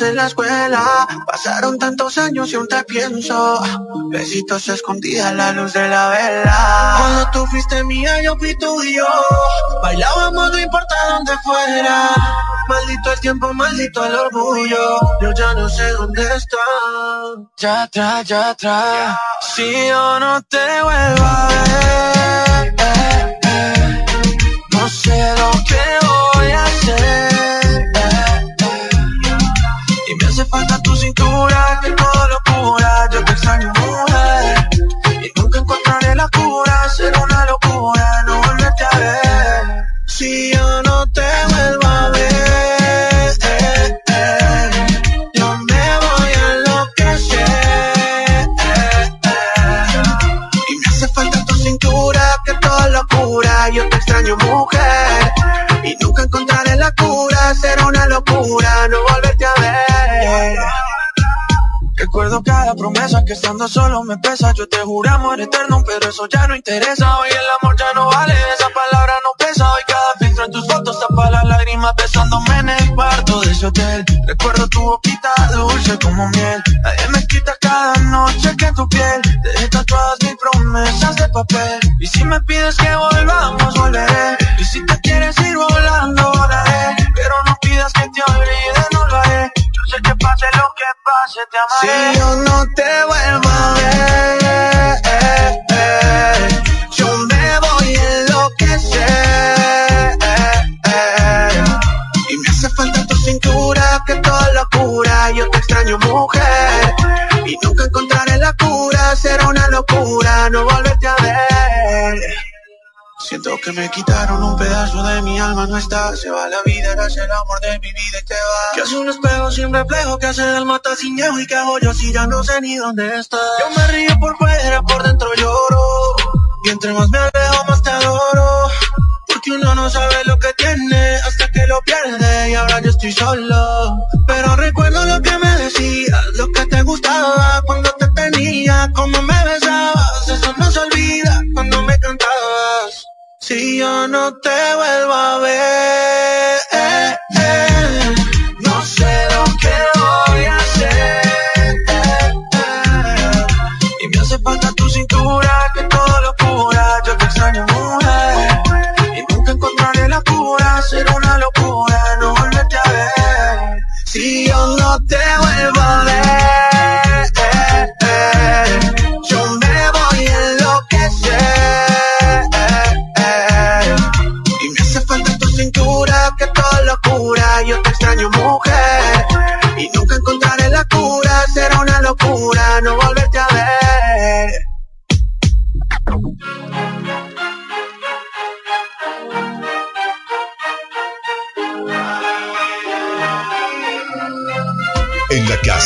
En la escuela. Pasaron tantos años y aún te pienso. Besitos escondidas a la luz de la vela. Cuando tú fuiste mía, yo fui tuyo. Bailábamos, no importa dónde fuera. Maldito el tiempo, maldito el orgullo. Yo ya no sé dónde está. Ya atrás, ya atrás. Si yo no te vuelvo estando solo me pesa. Yo te juro amor eterno, pero eso ya no interesa. Hoy el amor ya no vale, esa palabra no pesa. Hoy cada filtro en tus fotos tapa las lágrimas besándome me quitaron un pedazo de mi alma, no está. Se va la vida, eres el amor de mi vida y te va. Que hace un espejo sin reflejo, que hace del mata sin y que hago yo si ya no sé ni dónde está. Yo me río por fuera, por dentro lloro. Y entre más me alejo, más te adoro. Porque uno no sabe lo que tiene hasta que lo pierde y ahora yo estoy solo. Pero recuerdo lo que me decías, lo que te gustaba cuando te tenía, cómo me besabas. Si yo no te vuelvo a ver, eh, eh, no sé lo que voy a hacer. Eh, y me hace falta tu cintura, que todo lo cura. Yo te extraño, mujer. Y nunca encontraré la cura. Será una locura no volverte a ver. Si yo no te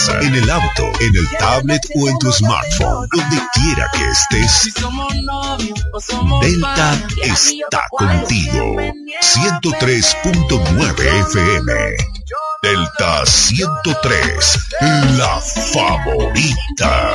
en el auto, en el tablet o en tu smartphone, donde quiera que estés, Delta está contigo. 103.9 FM. Delta 103, la favorita.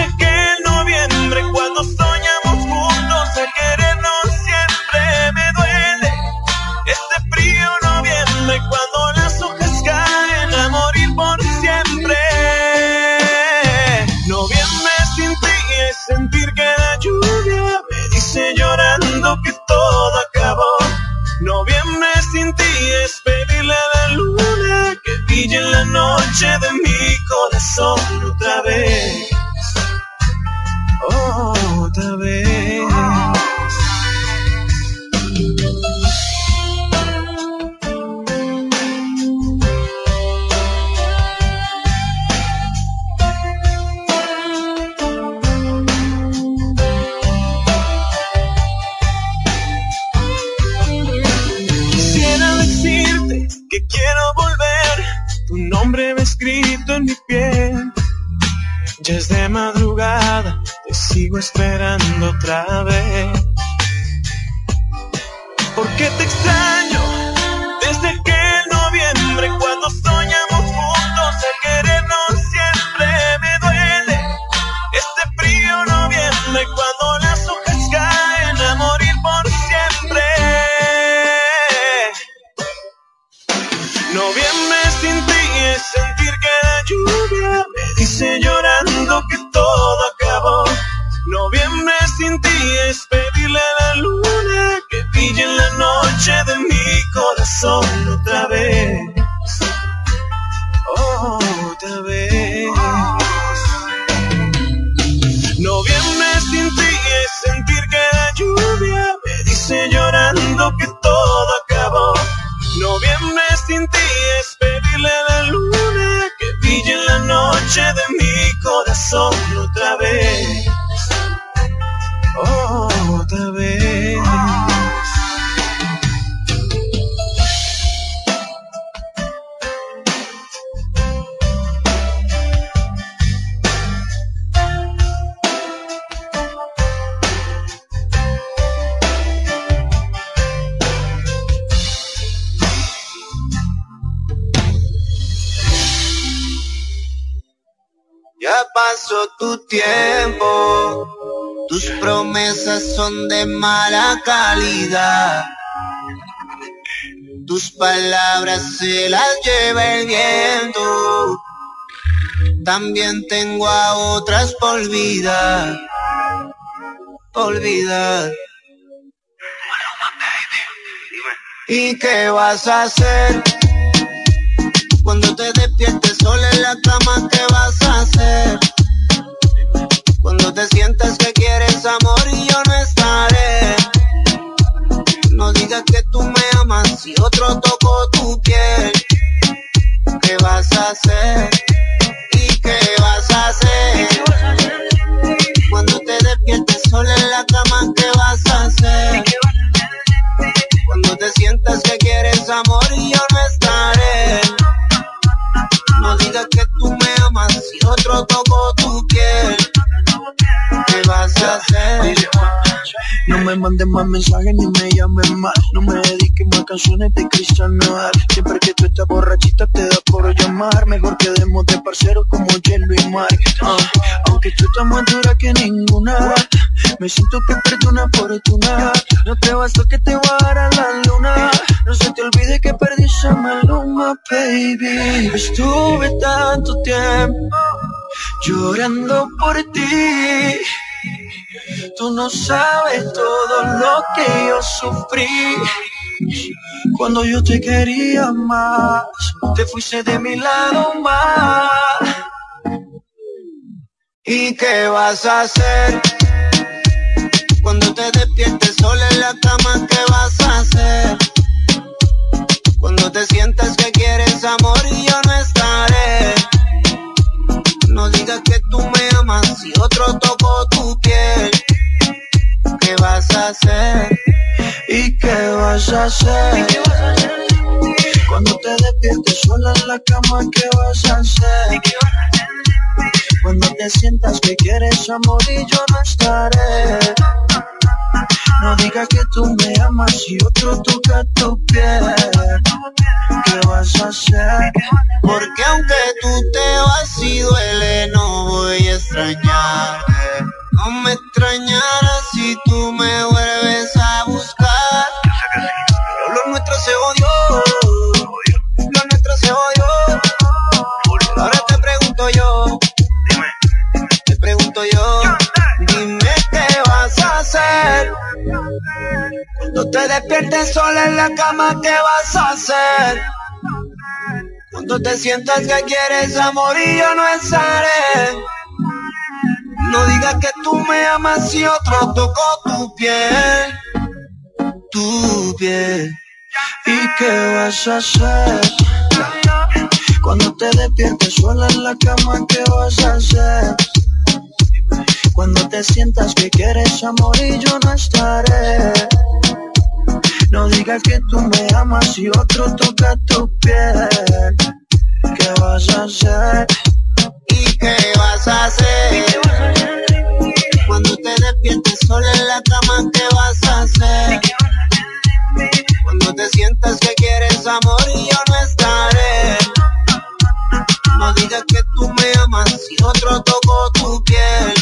Desde aquel noviembre cuando soñamos juntos a querernos siempre me duele. Este frío noviembre cuando las hojas caen a morir por siempre. Noviembre sin ti es sentir que la lluvia me dice llorando que todo acabó. Noviembre sin ti es pedirle a la luna que brille en la noche de mi corazón otra vez. Otra vez. Quisiera decirte que quiero volver, tu nombre me escrito en mi piel. Ya es de madrugada, sigo esperando otra vez. ¿Por qué te extraño? Desde aquel noviembre cuando soñamos juntos a querernos siempre me duele. Este frío noviembre cuando las hojas caen a morir por siempre. Noviembre sin ti es sentir que la lluvia me dice llorando que todo sin ti es pedirle a la luna que brille en la noche de mi corazón otra vez. Otra vez. Tu tiempo, tus promesas son de mala calidad. Tus palabras se las lleva el viento. También tengo a otras por olvidar. Olvidar. ¿Y qué vas a hacer? Cuando te despiertes sola en la cama, ¿qué vas a hacer? Cuando te sientas que quieres amor y yo no estaré. No digas que tú me amas si otro tocó tu piel. ¿Qué vas a hacer? ¿Y qué vas a hacer? Cuando te despiertes sola en la cama, ¿qué vas a hacer? Cuando te sientas que quieres amor y yo no estaré. No digas que tú me amas si otro tocó tu piel. ¿Qué a? No me mandes más mensajes ni me llames más. No me dediques más canciones de Cristian. Siempre que tú estás borrachita te da por llamar. Mejor quedemos de parceros como hielo y mar. Ah, aunque tú estás más dura que ninguna. Me siento que perdí una fortuna. No te bastó que te voy a la luna. No se te olvide que perdí esa maluma, baby. Estuve tanto tiempo llorando por ti. Tú no sabes todo lo que yo sufrí. Cuando yo te quería más, te fuiste de mi lado más. ¿Y qué vas a hacer? Cuando te despiertes sola en la cama, ¿qué vas a hacer? Cuando te sientas que quieres amor y yo no estaré. No digas que tú me amas si otro tocó tu piel. ¿Qué vas a hacer? ¿Y qué vas a hacer? Cuando te despiertes sola en la cama, ¿qué vas a hacer? Cuando te sientas que quieres amor y yo no estaré. No digas que tú me amas y otro toca tu piel. ¿Qué vas a hacer? Porque aunque tú te vas y duele, no voy a extrañarte. No me extrañarás si tú me vuelves Cuando te despiertes sola en la cama, ¿qué vas a hacer? Cuando te sientas que quieres amor y yo no estaré. No digas que tú me amas y otro tocó tu piel. Tu piel. ¿Y qué vas a hacer? Cuando te despiertes sola en la cama, ¿qué vas a hacer? Cuando te sientas que quieres amor y yo no estaré. No digas que tú me amas y otro toca tu piel. ¿Qué vas a hacer? ¿Y qué vas a hacer? Cuando te despiertes sola en la cama, ¿qué vas a hacer? Cuando te sientas que quieres amor y yo no estaré. No digas que tú me amas si otro tocó tu piel.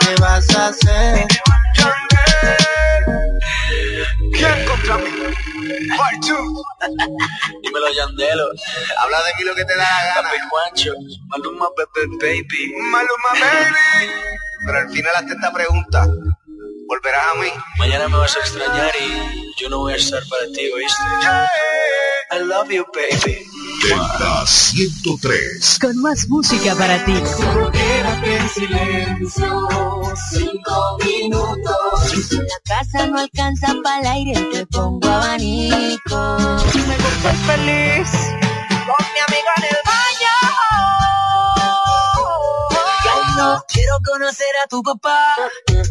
¿Qué vas a hacer? ¿Quién contra mí? Part two. Dímelo, Yandelo. Habla de mí lo que te da la gana. Papi Juancho. Maluma, Pepe, baby. Maluma, baby. Pero al final hazte esta pregunta. ¿Volverás a mí? Mañana me vas a extrañar y yo no voy a estar para ti, ¿oíste? I love you, baby. Delta 103. Con más música para ti. Quédate en silencio, cinco minutos. La casa no alcanza para el aire, te pongo abanico. Me gusta feliz con mi amiga en el baño. No quiero conocer a tu papá,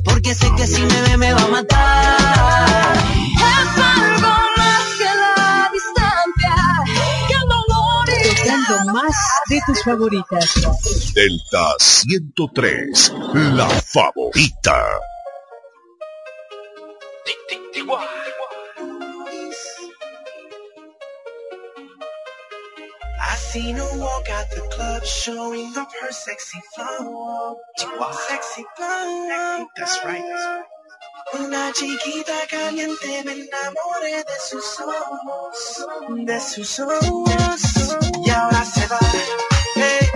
porque sé que si me ve me va a matar. Es algo más que la distancia, que el dolor y Tocando más de tus favoritas. Delta 103. La favorita. I seen her walk out the club showing off her sexy flow. Sexy flow. That's right. Una chiquita caliente me enamoré de sus ojos, de sus ojos. Y ahora se va, hey,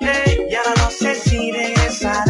hey, y ahora no sé si regresará.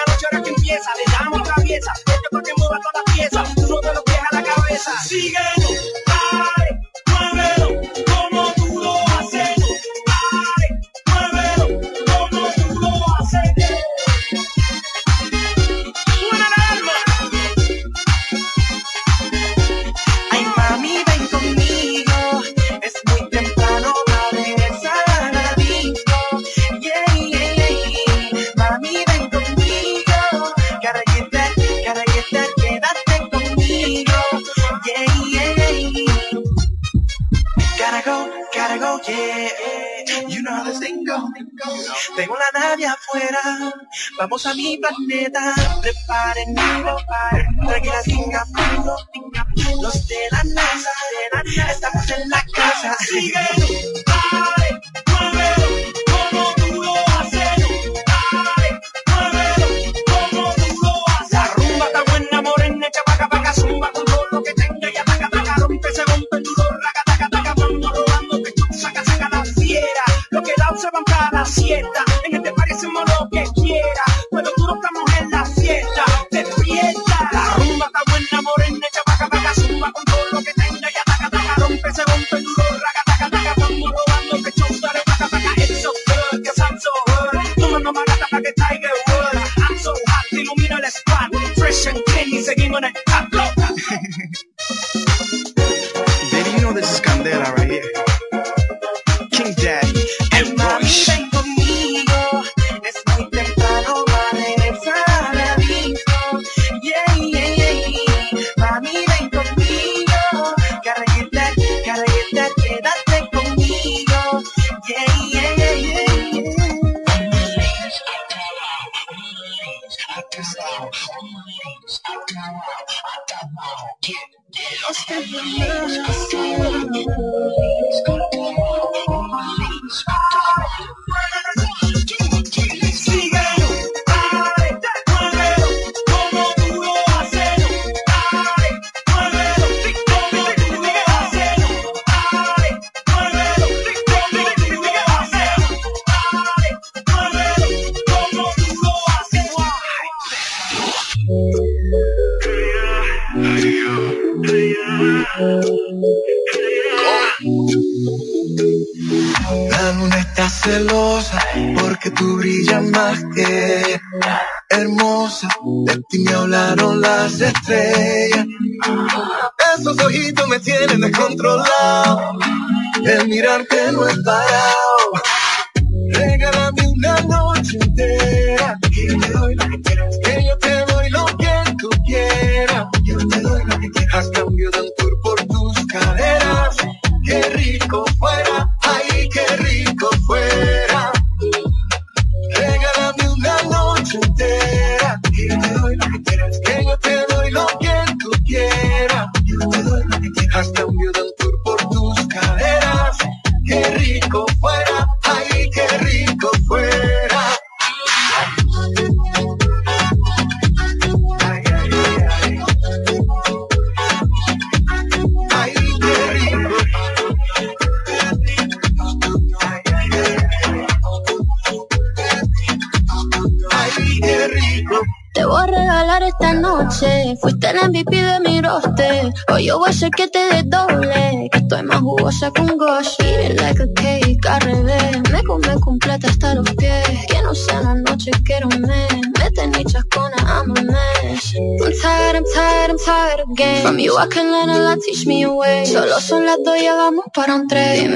a Tengo la nave afuera, vamos a mi planeta, preparen tranquila Singapur, los de la NASA, estamos en la casa, sigue, se van para la siesta. En este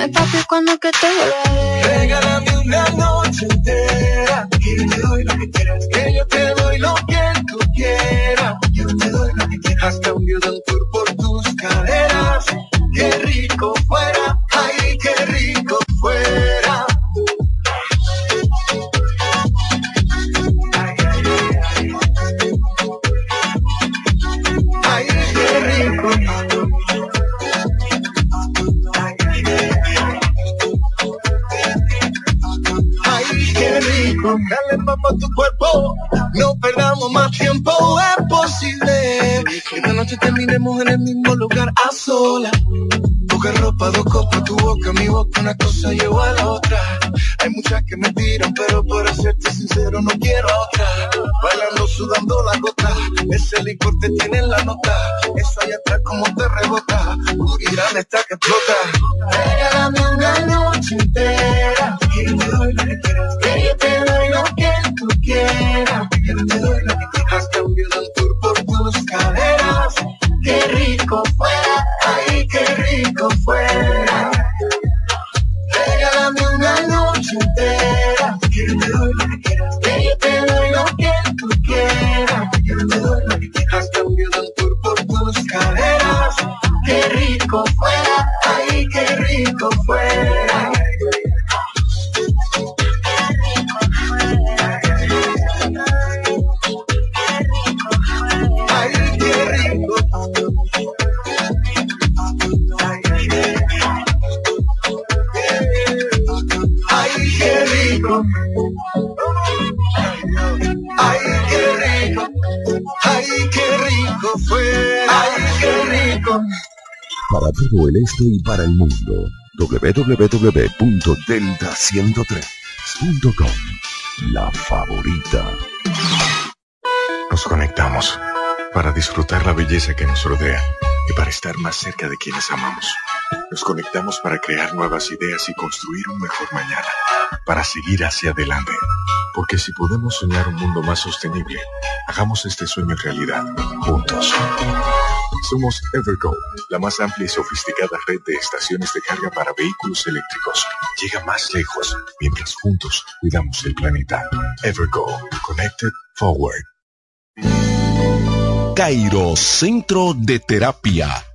Papi cuando que te vuelva el este y para el mundo, www.delta103.com. La favorita. Nos conectamos para disfrutar la belleza que nos rodea y para estar más cerca de quienes amamos. Nos conectamos para crear nuevas ideas y construir un mejor mañana, para seguir hacia adelante. Porque si podemos soñar un mundo más sostenible, hagamos este sueño realidad, juntos. Somos Evergo, la más amplia y sofisticada red de estaciones de carga para vehículos eléctricos. Llega más lejos mientras juntos cuidamos el planeta. Evergo, Connected Forward. Cairo Centro de Terapia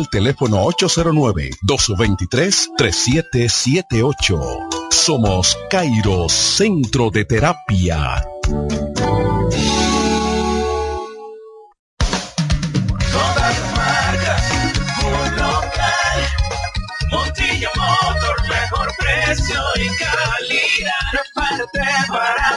al teléfono 809-223-3778. Somos Cairo Centro de Terapia. Motor, mejor precio y calidad. Prepárate para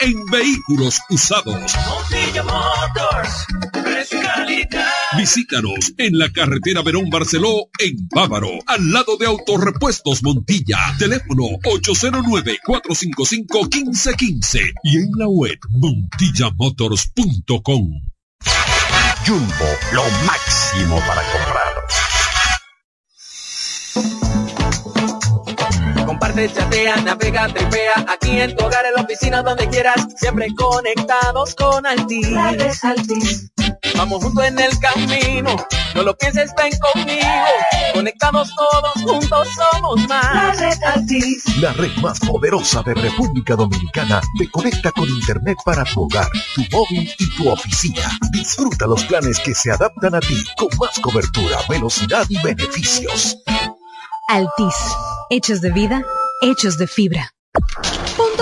en vehículos usados. Montilla Motors, calidad. Visítanos en la carretera Verón Barceló, en Bávaro, al lado de Autorepuestos Montilla. Teléfono 809-455-1515 y en la web montillamotors.com. Jumbo, lo máximo para comprar. Comparte, chatea, navega, tripea, aquí en tu hogar, en la oficina, donde quieras, siempre conectados con Altis. Altis. Vamos juntos en el camino, no lo pienses, ven conmigo. Conectados todos, juntos somos más. La red Altis. La red más poderosa de República Dominicana te conecta con Internet para tu hogar, tu móvil y tu oficina. Disfruta los planes que se adaptan a ti con más cobertura, velocidad y beneficios. Altis. Hechos de vida, hechos de fibra.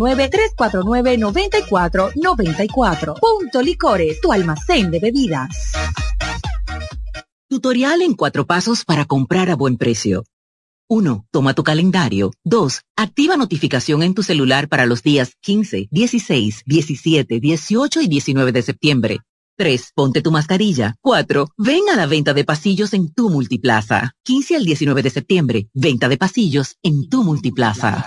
809-349-9494. Punto Licores, tu almacén de bebidas. Tutorial en cuatro pasos para comprar a buen precio. 1. Toma tu calendario. 2. Activa notificación en tu celular para los días 15, 16, 17, 18 y 19 de septiembre. 3. Ponte tu mascarilla. 4. Ven a la venta de pasillos en tu multiplaza. 15 al 19 de septiembre. Venta de pasillos en tu multiplaza.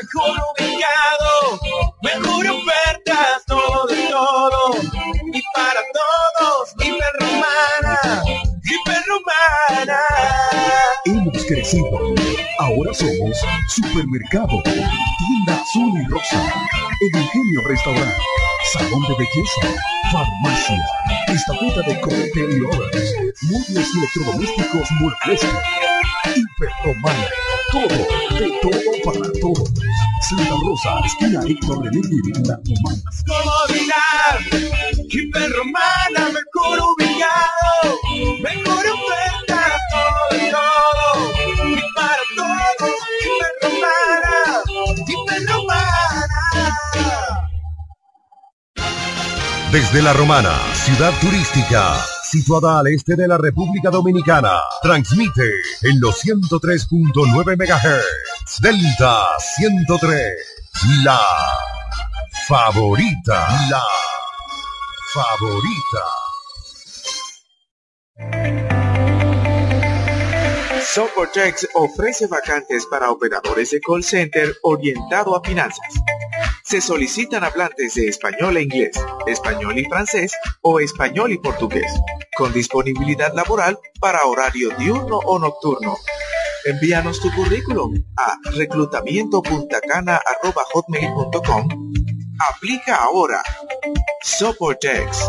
Mejor ubicado, mejor ofertas, crecido. Ahora somos Supermercado, Tienda Azul y Rosa, El Ingenio Restaurant, Salón de Belleza, Farmacia, Estatuta de Corte y Horas, Muebles Electrodomésticos Muebles, Hiperromana, todo, de todo para todos. Santa Rosa, esquina Héctor Negri, La Romana. Comodidad, Hiperromana, mejor ubicado, mejor oferta, Desde La Romana, ciudad turística, situada al este de la República Dominicana, transmite en los 103.9 MHz, Delta 103, la favorita, la favorita. Soportex ofrece vacantes para operadores de call center orientado a finanzas. Se solicitan hablantes de español e inglés, español y francés o español y portugués, con disponibilidad laboral para horario diurno o nocturno. Envíanos tu currículum a reclutamiento.cana.hotmail.com. Aplica ahora. Soportex.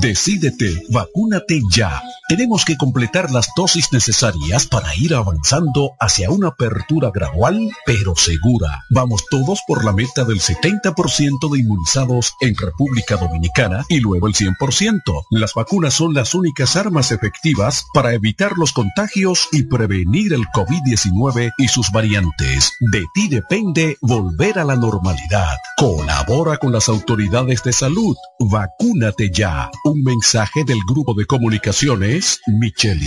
Decídete, vacúnate ya. Tenemos que completar las dosis necesarias para ir avanzando hacia una apertura gradual, pero segura. Vamos todos por la meta del 70% de inmunizados en República Dominicana y luego el 100%. Las vacunas son las únicas armas efectivas para evitar los contagios y prevenir el COVID-19 y sus variantes. De ti depende volver a la normalidad. Colabora con las autoridades de salud. Vacúnate ya. Un mensaje del grupo de comunicaciones Micheli.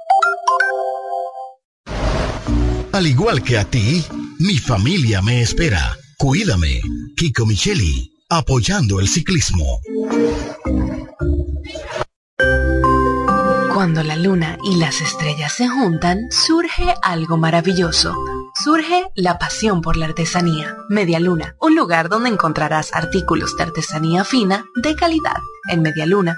Al igual que a ti, mi familia me espera. Cuídame, Kiko Micheli, apoyando el ciclismo. Cuando la luna y las estrellas se juntan, surge algo maravilloso. Surge la pasión por la artesanía. Media Luna, un lugar donde encontrarás artículos de artesanía fina de calidad. En Media Luna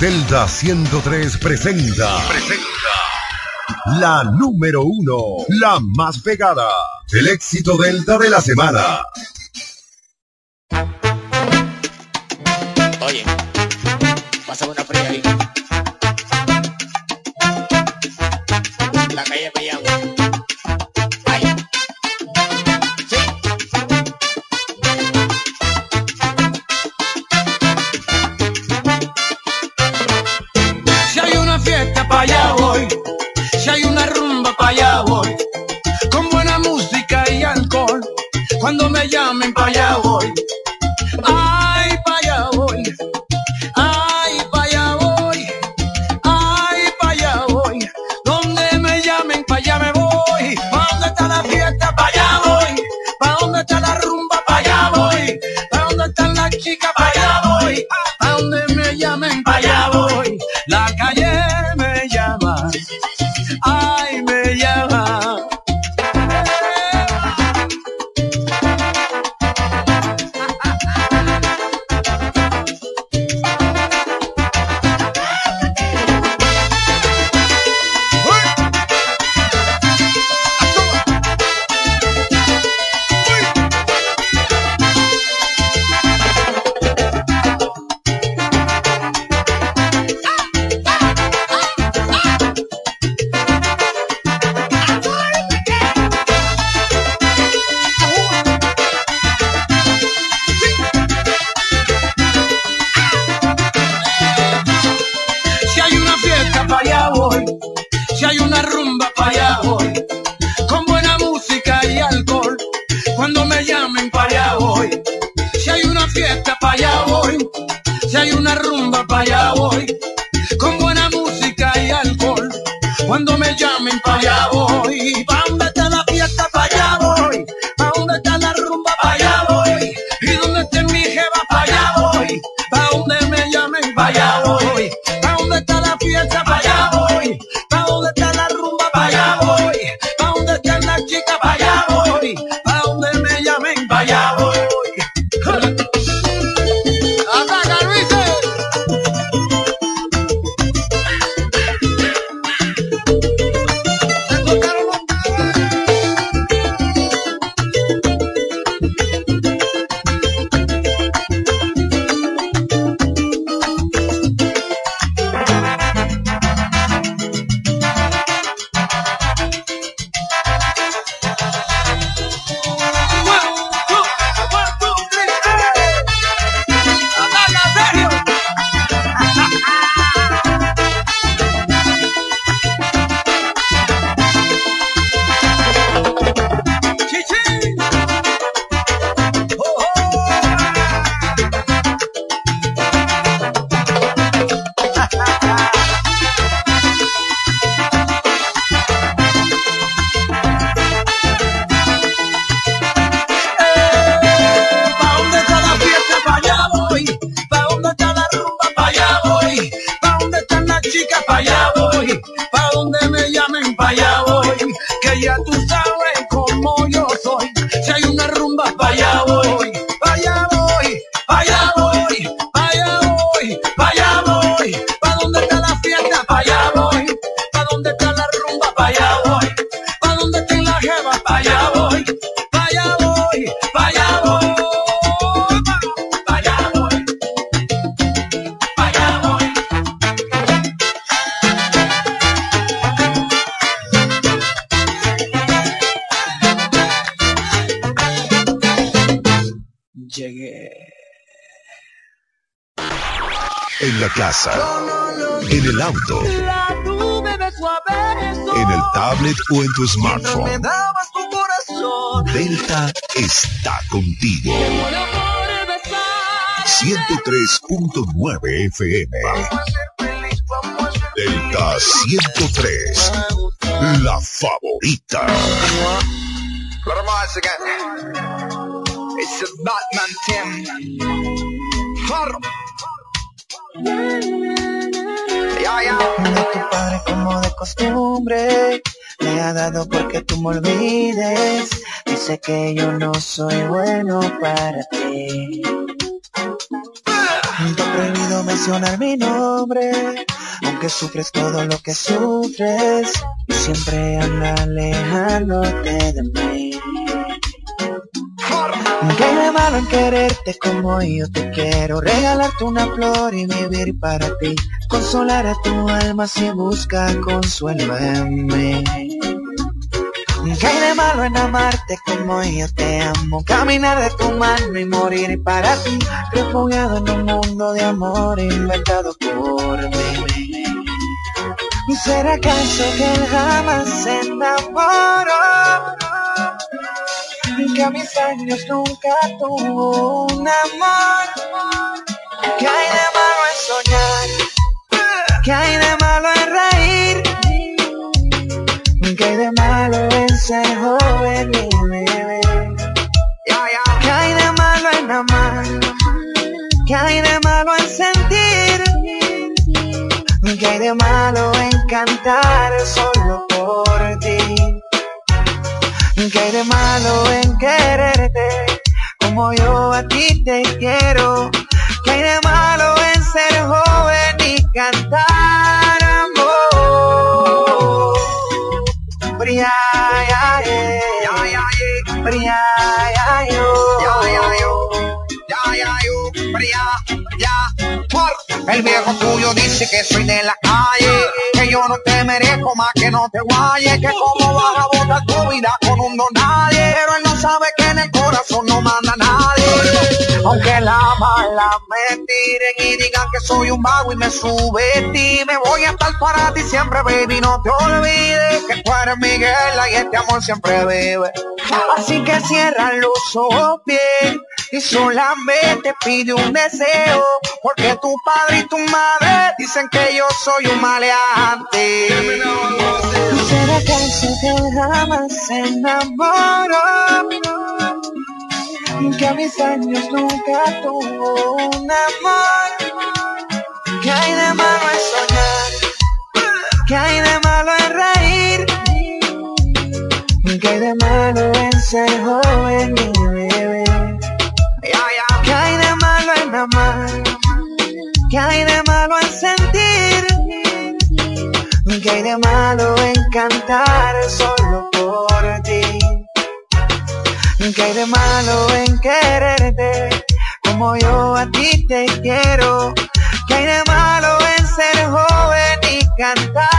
Delta 103 presenta. Presenta. La número uno. La más pegada. El éxito Delta de la semana. Oye, pásame una fría ahí. La calle me llama. Cuando me llamen para allá voy. Ay, para allá voy. Ay, para allá voy. Ay, para allá voy. Donde me llamen para allá me voy. ¿Pa dónde está la fiesta? Para allá voy. ¿Pa dónde está la rumba? Para allá voy. ¿Pa dónde están las chicas? Para allá voy. ¿Pa dónde me llamen? Para allá voy. La calle o en tu Me smartphone. dabas tu corazón. Delta está contigo. Muero por besar. 103.9 FM. Delta 103. La favorita. Me olvides Dice que yo no soy bueno para ti he prohibido mencionar mi nombre Aunque sufres todo lo que sufres siempre anda alejándote de mí ¿Qué hay de malo en quererte como yo te quiero? Regalarte una flor y vivir para ti. Consolar a tu alma si busca consuelo en mí. ¿Qué hay de malo en amarte como yo te amo? Caminar de tu mano y morir para ti. Refugiado en un mundo de amor inventado por mí. ¿Será acaso que él jamás se enamoró? que a mis años nunca tuvo un amor. ¿Qué hay de malo en soñar? ¿Qué hay de malo en reír? ¿Qué hay de malo ser joven y beber? ¿Qué hay de malo en amar? ¿Qué hay de malo en sentir? ¿Qué hay de malo en cantar solo por ti? ¿Qué hay de malo en quererte como yo a ti te quiero? ¿Qué hay de malo en ser joven y cantar El viejo tuyo dice que soy de la calle, que yo no te merezco más que no te guayes, que como vas a botar tu vida con un don nadie, pero él no sabe que en el corazón no manda nadie. Aunque la mala me tiren y digan que soy un vago y me sube ti, me voy a estar para ti siempre, baby, no te olvides que tú eres Miguel y este amor siempre vive. Así que cierra los ojos bien y solamente pide un deseo, porque tu padre y tu madre dicen que yo soy un maleante. ¿Será que jamás se enamoró? Que a mis años nunca tuvo un amor. ¿Qué hay de malo en soñar? ¿Qué hay de malo en reír? ¿Qué hay de malo en ser joven y beber? ¿Qué hay de malo en amar? ¿Qué hay de malo en sentir? ¿Qué hay de malo en cantar solo por? ¿Qué hay de malo en quererte como yo a ti te quiero? ¿Qué hay de malo en ser joven y cantar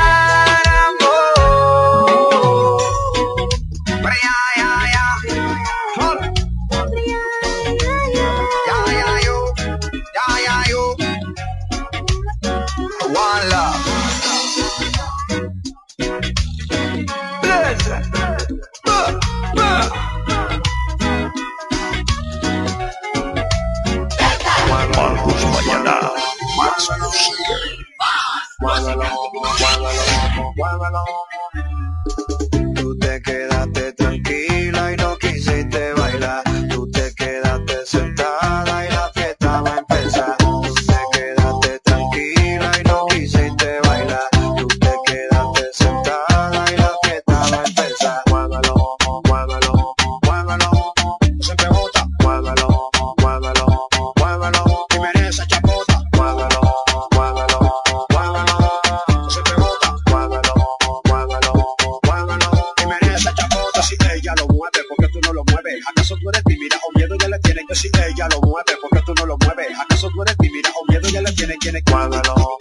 Marcos Mañana, más música. Tiene tiene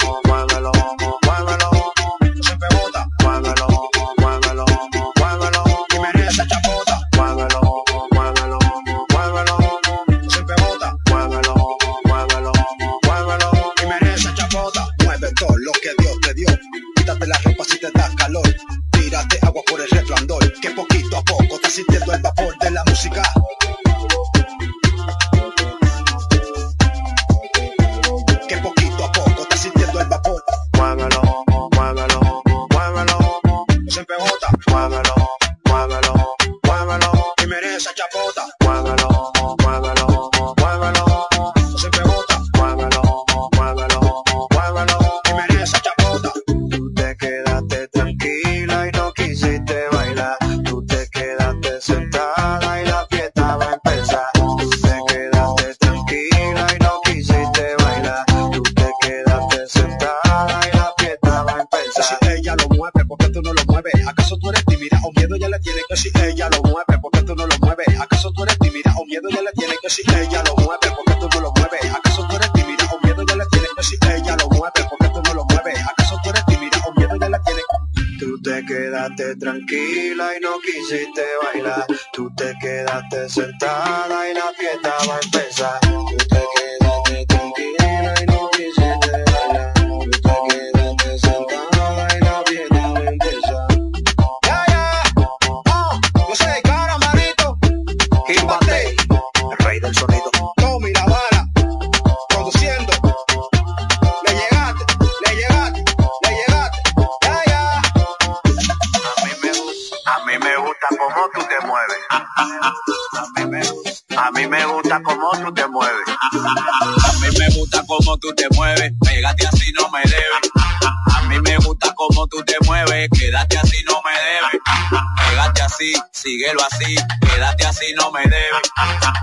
así, quédate así no me debes.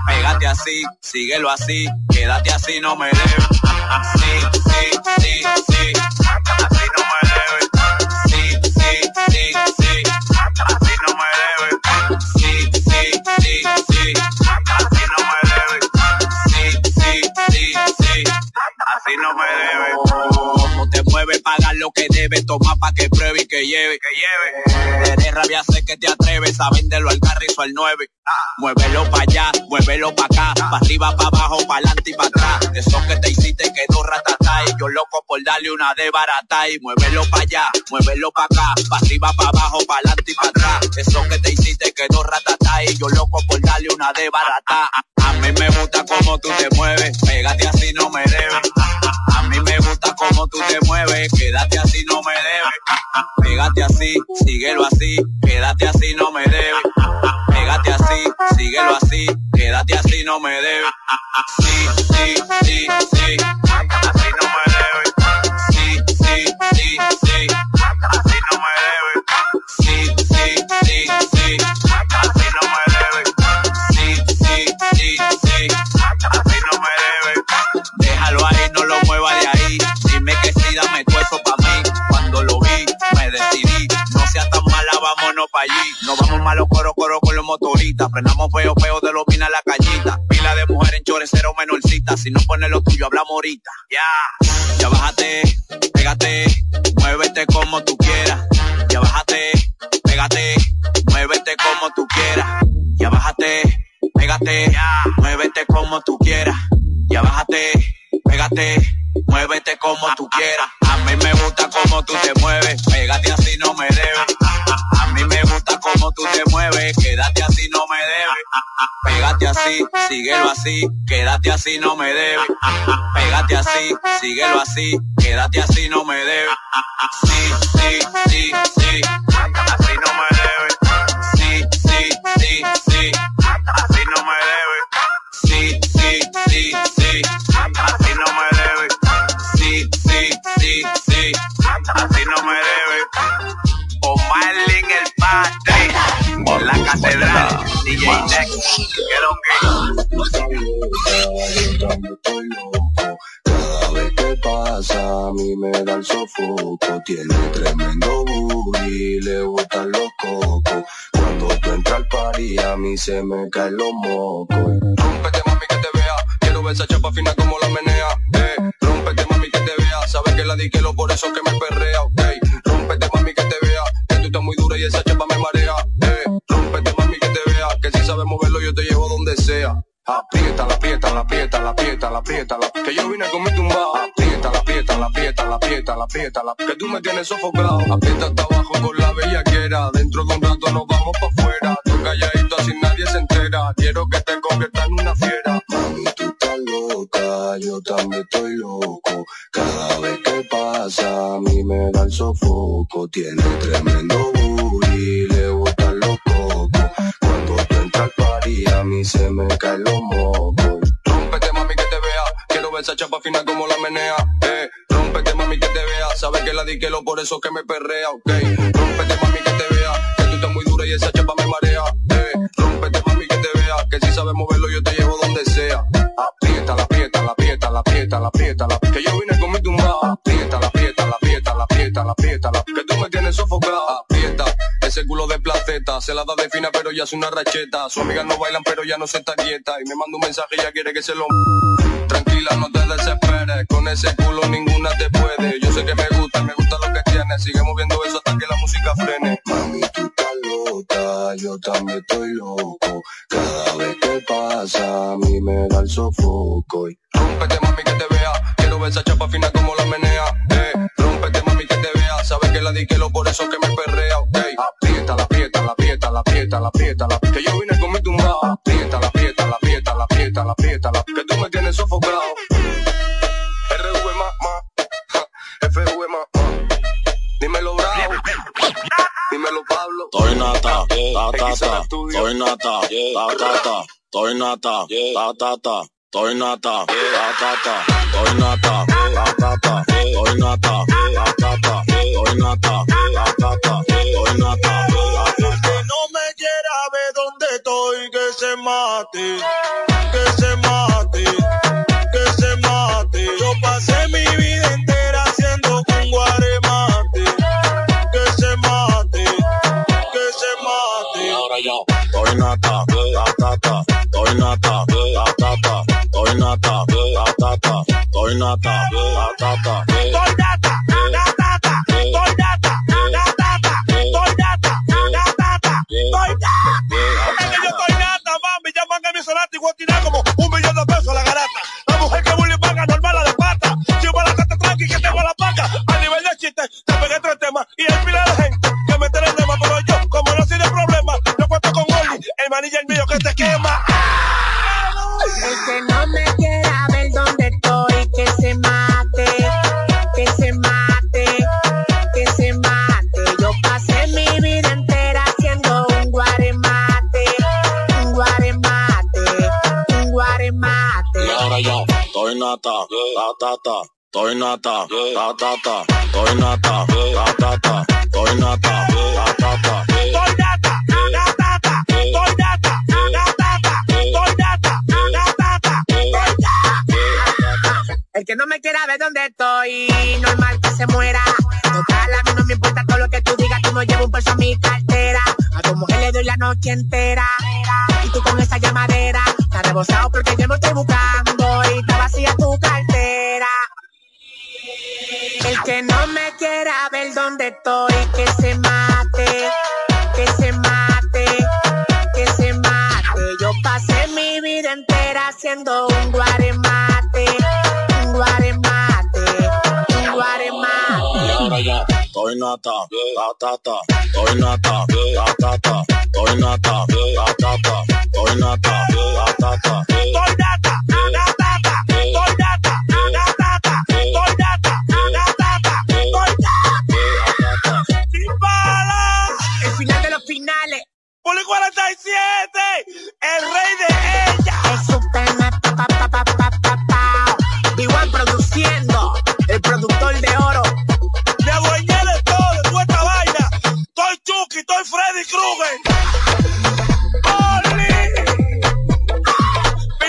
Pégate así, síguelo así, quédate así no me debes. Sí, sí, sí, sí, debes, toma pa' que pruebe y que lleve, que lleve. Eres rabia, sé que te atreves a venderlo al carrizo al 9. Muévelo pa' allá, muévelo pa' acá, pa' arriba, pa' abajo, pa' adelante y pa' atrás. Eso que te hiciste quedó ratatá y yo loco por darle una de barata y muévelo pa' allá, muévelo pa' acá, pa' arriba, pa' abajo, pa' adelante y pa' atrás. Eso que te hiciste quedó ratatá y yo loco por darle una de barata. A mí me gusta como tú te mueves, pégate así no me te mueves, quédate así no me debes. Pégate así, síguelo así, quédate así no me debes. Pégate así, síguelo así, quédate así no me debes. Sí, sí, sí, sí, así no me debes. Sí, sí, sí, sí, así no me debes. Sí, sí, sí, sí, así no me debes. Sí, sí, sí, sí, así no me debes. Déjalo ahí, no lo mueva de ahí. Pa' allí. Nos vamos malo coro coro con los motoristas. Frenamos feo feo de los mina la cañita. Pila de mujer en chores, cero menorcita. Si no pones lo tuyo, hablamos ahorita. Ya, ya bájate, pégate, muévete como tú quieras. Ya bájate, pégate, muévete como tú quieras. Ya bájate, pégate, muévete como tú quieras. Ya bájate, pégate, muévete como tú quieras. A mí me gusta como tú te mueves, tú te mueves, quédate así no me debes. Pégate así, síguelo así, quédate así no me debes. Pégate así, síguelo así, quédate así no me debes. Sí, sí, sí, sí, así no me debes. Sí, sí, sí, sí, así no me debes. Sí, sí, sí, sí, así no me debes. Sí, sí, sí, sí, así no me debes. La catedral, DJ lo Cada vez que pasa a mí me da el sofoco Tiene tremendo booty, le gustan los cocos Cuando tú entras al party a mí se me caen los mocos Rómpete mami que te vea, quiero ver esa chapa fina como la menea. Eh, rómpete mami que te vea, sabes que la di que lo por eso que me perrea, ok. Esa chapa me marea. Eh, rómpete mami que te vea, que si sabes moverlo yo te llevo donde sea. Aprieta, la aprieta, la aprieta, la aprieta, la aprieta, que yo vine con mi tumba. Aprieta, la aprieta, la aprieta, la aprieta, la aprieta, que tú me tienes sofocado. Aprieta hasta abajo con la bellaquera, dentro de un rato nos vamos pa' afuera. Tú calladito así nadie se entera, quiero que te conviertas en una fiera. Mami, tú estás loca, yo también estoy loco. Cada vez a mí me da el sofoco. Tiene tremendo booty, le gustan los cocos. Cuando tú entras al party a mí se me caen los mocos. Rómpete mami que te vea, quiero ver esa chapa fina como la menea. Eh, rómpete mami que te vea, sabes que la di que lo por eso que me perrea, ok. Rómpete mami que te vea, que tú estás muy dura y esa chapa me marea. Eh, rómpete mami que te vea, que si sabes moverlo yo te llevo donde sea. Aprieta, la aprieta, la aprieta, la aprieta, la aprieta, la que yo la aprieta, la aprieta, la que tú me tienes sofocada. Aprieta, ese culo de placeta, se la da de fina pero ya es una racheta. Sus amigas no bailan pero ya no se está quieta y me manda un mensaje y ya quiere que se lo Tranquila, no te desesperes, con ese culo ninguna te puede. Yo sé que me gusta, me gusta lo que tienes, sigue moviendo eso hasta que la música frene. Mami, tú estás loca, yo también estoy loco. Cada vez que pasa a mí me da el sofoco. Y Rómpete mami que te vea, quiero ver esa chapa fina como la menea. Sabes que la di que lo por eso que me perrea, ok. Aprieta, la aprieta, la aprieta, aprieta, aprieta, Que yo vine con mi tumba. Aprieta, la aprieta, la aprieta, la aprieta, aprieta, Que tú me tienes sofocado. RV más, más. FV más, más. Dímelo, bravo. Dímelo, Pablo. Soy nata, ta, ta, ta. Soy nata, ta, ta, ta. Soy nata, ta, ta, ta estoy nata, batata, estoy nata, batata, estoy nata, batata, estoy nata, batata, estoy nata, Que no me quiera ver dónde estoy, que se mate, que se mate, que se mate. Yo pasé mi vida entera haciendo un guaremate, que se mate, que se mate. Y ahora yo estoy nata, batata, estoy nata, nata, batata, estoy nata, data, data, estoy data, data, estoy data, data, estoy data. Es que yo estoy nata, mami, llaman a mi sonata y voy a tirar como un millón de pesos a la garata. La mujer que bullying paga normal a la pata. Si va la tata tranqui que tengo la paca. A nivel de chiste, te pegué tres temas y hay pila de gente que me tiene el tema, pero yo, como no soy de problema, yo cuento con Oli, el manilla el mío que te quema. El que nata, batata, estoy nata, batata, estoy nata, batata, estoy nata, batata, Estoy data, data, estoy data, data, estoy data, data, estoy data. El que no me quiera ver dónde estoy, normal que se muera. Total, a mí no me importa todo lo que tú digas, tú no llevas un peso a mi cartera. A tu mujer le doy la noche entera. Y tú con esa llamadera, estás rebosado porque yo no estoy buscando está vacía tu cartera. El que no me quiera ver dónde estoy, que se mate, que se mate, que se mate. Yo pasé mi vida entera haciendo un guaremate, un guaremate, un guaremate. Estoy nata, batata, estoy nata, batata, estoy nata, batata, estoy nata, batata, Estoy 47, el rey de ella. Es super nata, pa, pa, pa, pa, pa, pa. B1 produciendo, el productor de oro. Me adueñé de todo, de toda esta vaina. Estoy Chucky, estoy Freddy Krueger.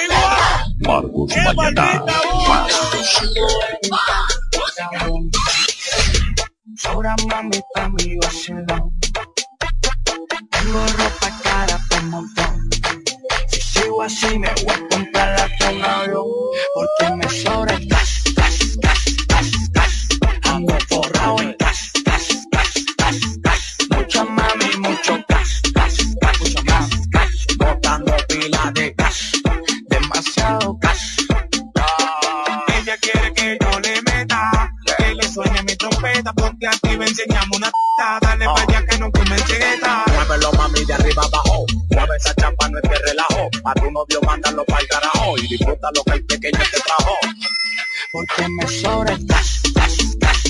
Igual. Marcos ¡Qué maldita voz! Sobra mami pa' mi vacilón. Tengo ropa cara por montón. Si sigo así me voy a comprar la un. Porque me sobra el gas, gas, gas, gas, gas. Ando forrado en gas, gas, gas, gas, gas. Mucha mami, mucho gas, gas, gas, mucho más gas. Botando pila de gas, demasiado gas. Ella quiere que yo le meta, que le suene mi trompeta, ponte activa, enseñamos una t***, dale pa' allá arriba abajo, mueve esa chapa no es que relajo, a tu novio mándalo para el carajo y disfruta lo que el pequeño te trajo. Porque me sobra el gas, gas, gas,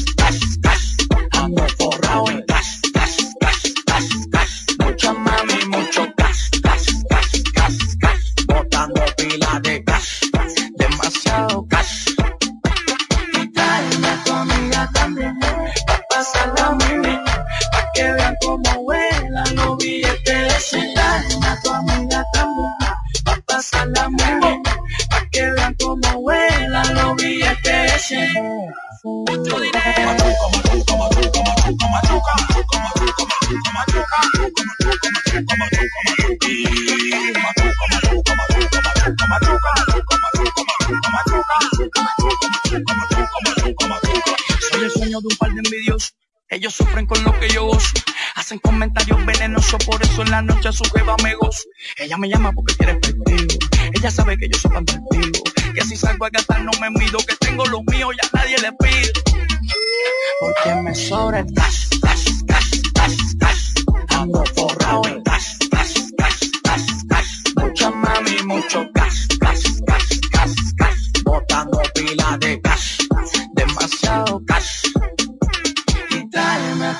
Ellos sufren con lo que yo gozo. Hacen comentarios venenosos, por eso en la noche a su. Ella me llama porque quiere efectivo. Ella sabe que yo soy fantástico. Que si salgo a gastar no me mido. Que tengo lo mío y a nadie le pido. Porque me sobra el gas, gas, gas, gas, gas. Ando forrado en gas, gas, gas, gas, gas. Mucha mami, mucho gas, gas, gas, gas, gas. botando pila de gas, demasiado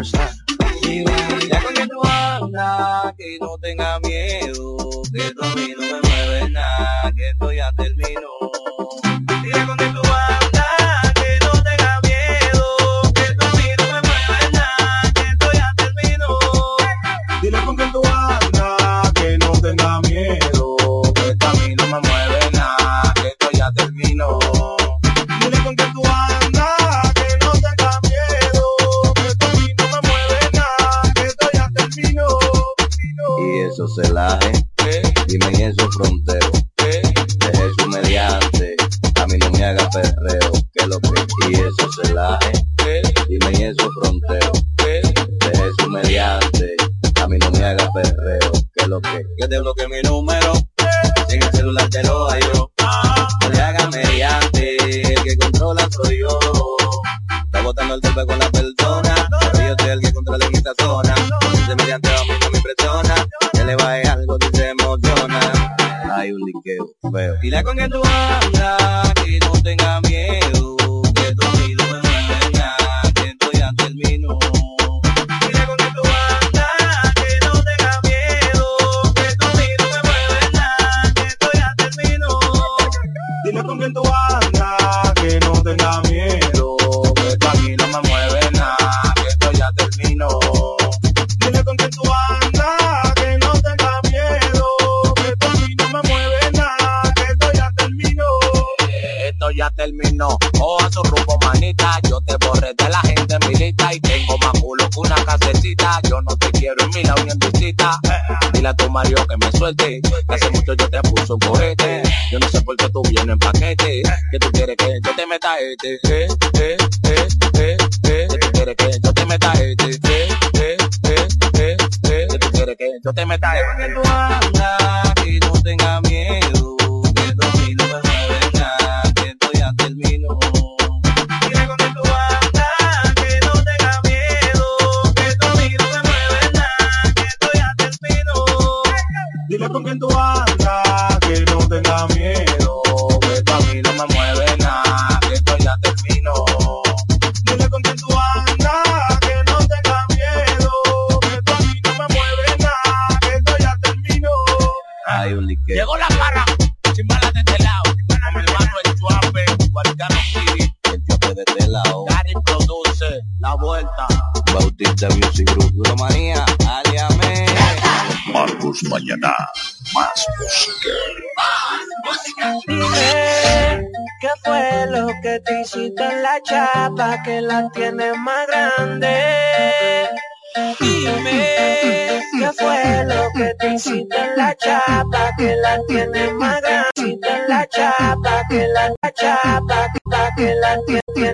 much time. que la tiene más